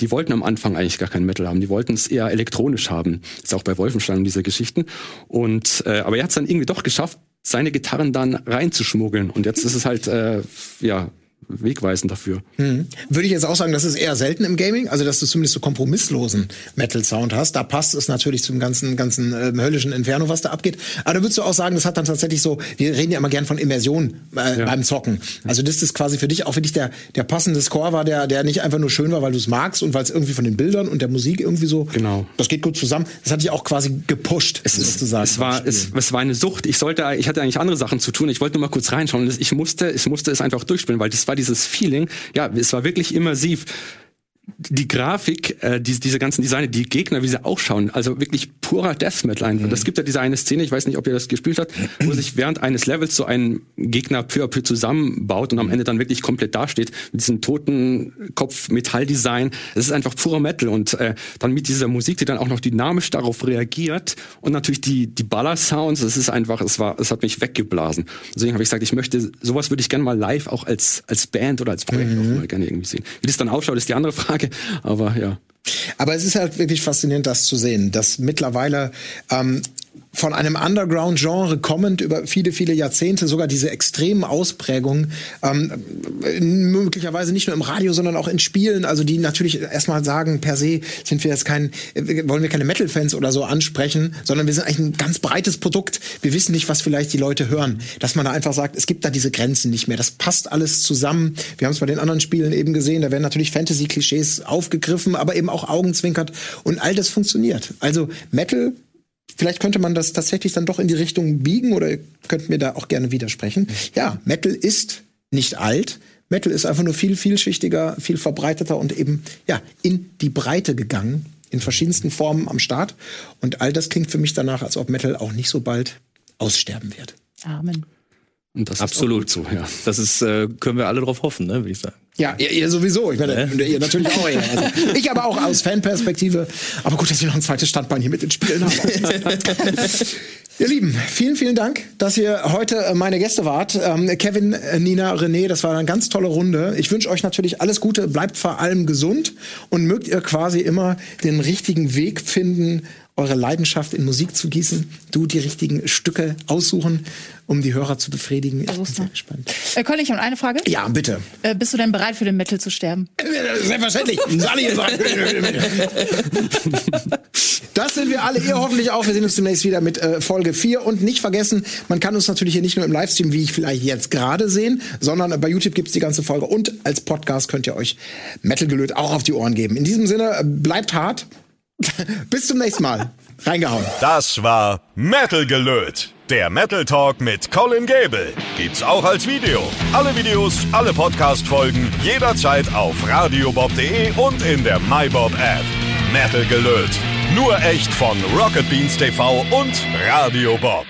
[SPEAKER 4] die wollten am Anfang eigentlich gar kein Metal haben. Die wollten es eher elektronisch haben. Ist auch bei Wolfenstein diese Geschichten. Und äh, aber er hat es dann irgendwie doch geschafft, seine Gitarren dann reinzuschmuggeln. Und jetzt ist es halt, äh, ja, wegweisend dafür.
[SPEAKER 1] Mhm. Würde ich jetzt auch sagen, das ist eher selten im Gaming, also dass du zumindest so kompromisslosen Metal-Sound hast. Da passt es natürlich zum ganzen, ganzen äh, höllischen Inferno, was da abgeht. Aber da würdest du auch sagen, das hat dann tatsächlich so, wir reden ja immer gern von Immersion äh, ja. beim Zocken. Also das ist quasi für dich auch für dich der, der passende Score war, der, der nicht einfach nur schön war, weil du es magst und weil es irgendwie von den Bildern und der Musik irgendwie so,
[SPEAKER 4] genau.
[SPEAKER 1] das geht gut zusammen. Das hat dich auch quasi gepusht,
[SPEAKER 4] es sozusagen. Es war, es, es war eine Sucht. Ich sollte, ich hatte eigentlich andere Sachen zu tun. Ich wollte nur mal kurz reinschauen. Ich musste, ich musste es einfach durchspielen, weil das war dieses Feeling, ja, es war wirklich immersiv die Grafik, äh, die, diese ganzen Designer, die Gegner, wie sie ausschauen, also wirklich purer Death Metal einfach. Mhm. Das gibt ja diese eine Szene, ich weiß nicht, ob ihr das gespielt habt, wo sich während eines Levels so ein Gegner peu à peu zusammenbaut und am Ende dann wirklich komplett dasteht mit diesem toten Kopf Metalldesign. Das ist einfach purer Metal und äh, dann mit dieser Musik, die dann auch noch dynamisch darauf reagiert und natürlich die die Baller Sounds, das ist einfach, es war, es hat mich weggeblasen. Deswegen habe ich gesagt, ich möchte sowas würde ich gerne mal live auch als als Band oder als Projekt mhm. auch mal gerne irgendwie sehen. Wie das dann ausschaut, ist die andere Frage. Frage. Aber ja.
[SPEAKER 1] Aber es ist halt wirklich faszinierend, das zu sehen, dass mittlerweile ähm, von einem Underground-Genre kommend über viele, viele Jahrzehnte sogar diese extremen Ausprägungen, ähm, möglicherweise nicht nur im Radio, sondern auch in Spielen, also die natürlich erstmal sagen, per se sind wir jetzt kein, wollen wir keine Metal-Fans oder so ansprechen, sondern wir sind eigentlich ein ganz breites Produkt. Wir wissen nicht, was vielleicht die Leute hören. Dass man da einfach sagt, es gibt da diese Grenzen nicht mehr. Das passt alles zusammen. Wir haben es bei den anderen Spielen eben gesehen, da werden natürlich Fantasy-Klischees aufgegriffen, aber eben auch Augenzwinkert und all das funktioniert. Also Metal vielleicht könnte man das tatsächlich dann doch in die Richtung biegen oder ihr könnt mir da auch gerne widersprechen. Ja, Metal ist nicht alt. Metal ist einfach nur viel vielschichtiger, viel verbreiteter und eben ja in die Breite gegangen, in verschiedensten Formen am Start. Und all das klingt für mich danach, als ob Metal auch nicht so bald aussterben wird.
[SPEAKER 3] Amen.
[SPEAKER 5] Und das Absolut so, ja. Das ist, äh, können wir alle drauf hoffen, ne, würde ich sagen.
[SPEAKER 1] Ja, ihr, ihr sowieso. Ich meine, äh? ihr natürlich auch. Ja. Also, ich aber auch aus Fanperspektive. Aber gut, dass wir noch ein zweites Standbein hier mit ins Spielen haben. ihr Lieben, vielen, vielen Dank, dass ihr heute äh, meine Gäste wart. Ähm, Kevin, äh, Nina, René, das war eine ganz tolle Runde. Ich wünsche euch natürlich alles Gute, bleibt vor allem gesund und mögt ihr quasi immer den richtigen Weg finden, eure Leidenschaft in Musik zu gießen, du die richtigen Stücke aussuchen um die Hörer zu befriedigen. Ich bin sehr
[SPEAKER 3] mal.
[SPEAKER 1] gespannt.
[SPEAKER 3] Äh, Colin, ich habe eine Frage.
[SPEAKER 1] Ja, bitte.
[SPEAKER 3] Äh, bist du denn bereit für den Metal zu sterben?
[SPEAKER 1] Selbstverständlich. Sally ist Das sind wir alle, ihr hoffentlich auch. Wir sehen uns demnächst wieder mit äh, Folge 4. Und nicht vergessen, man kann uns natürlich hier nicht nur im Livestream, wie ich vielleicht jetzt gerade sehen, sondern bei YouTube gibt's die ganze Folge. Und als Podcast könnt ihr euch Metal gelöt auch auf die Ohren geben. In diesem Sinne, äh, bleibt hart. Bis zum nächsten Mal. Reingehauen.
[SPEAKER 2] Das war Metal gelöt. Der Metal Talk mit Colin Gable. Gibt's auch als Video. Alle Videos, alle Podcast-Folgen jederzeit auf radiobob.de und in der MyBob App. Metal gelöt. Nur echt von Rocket Beans TV und Radio Bob.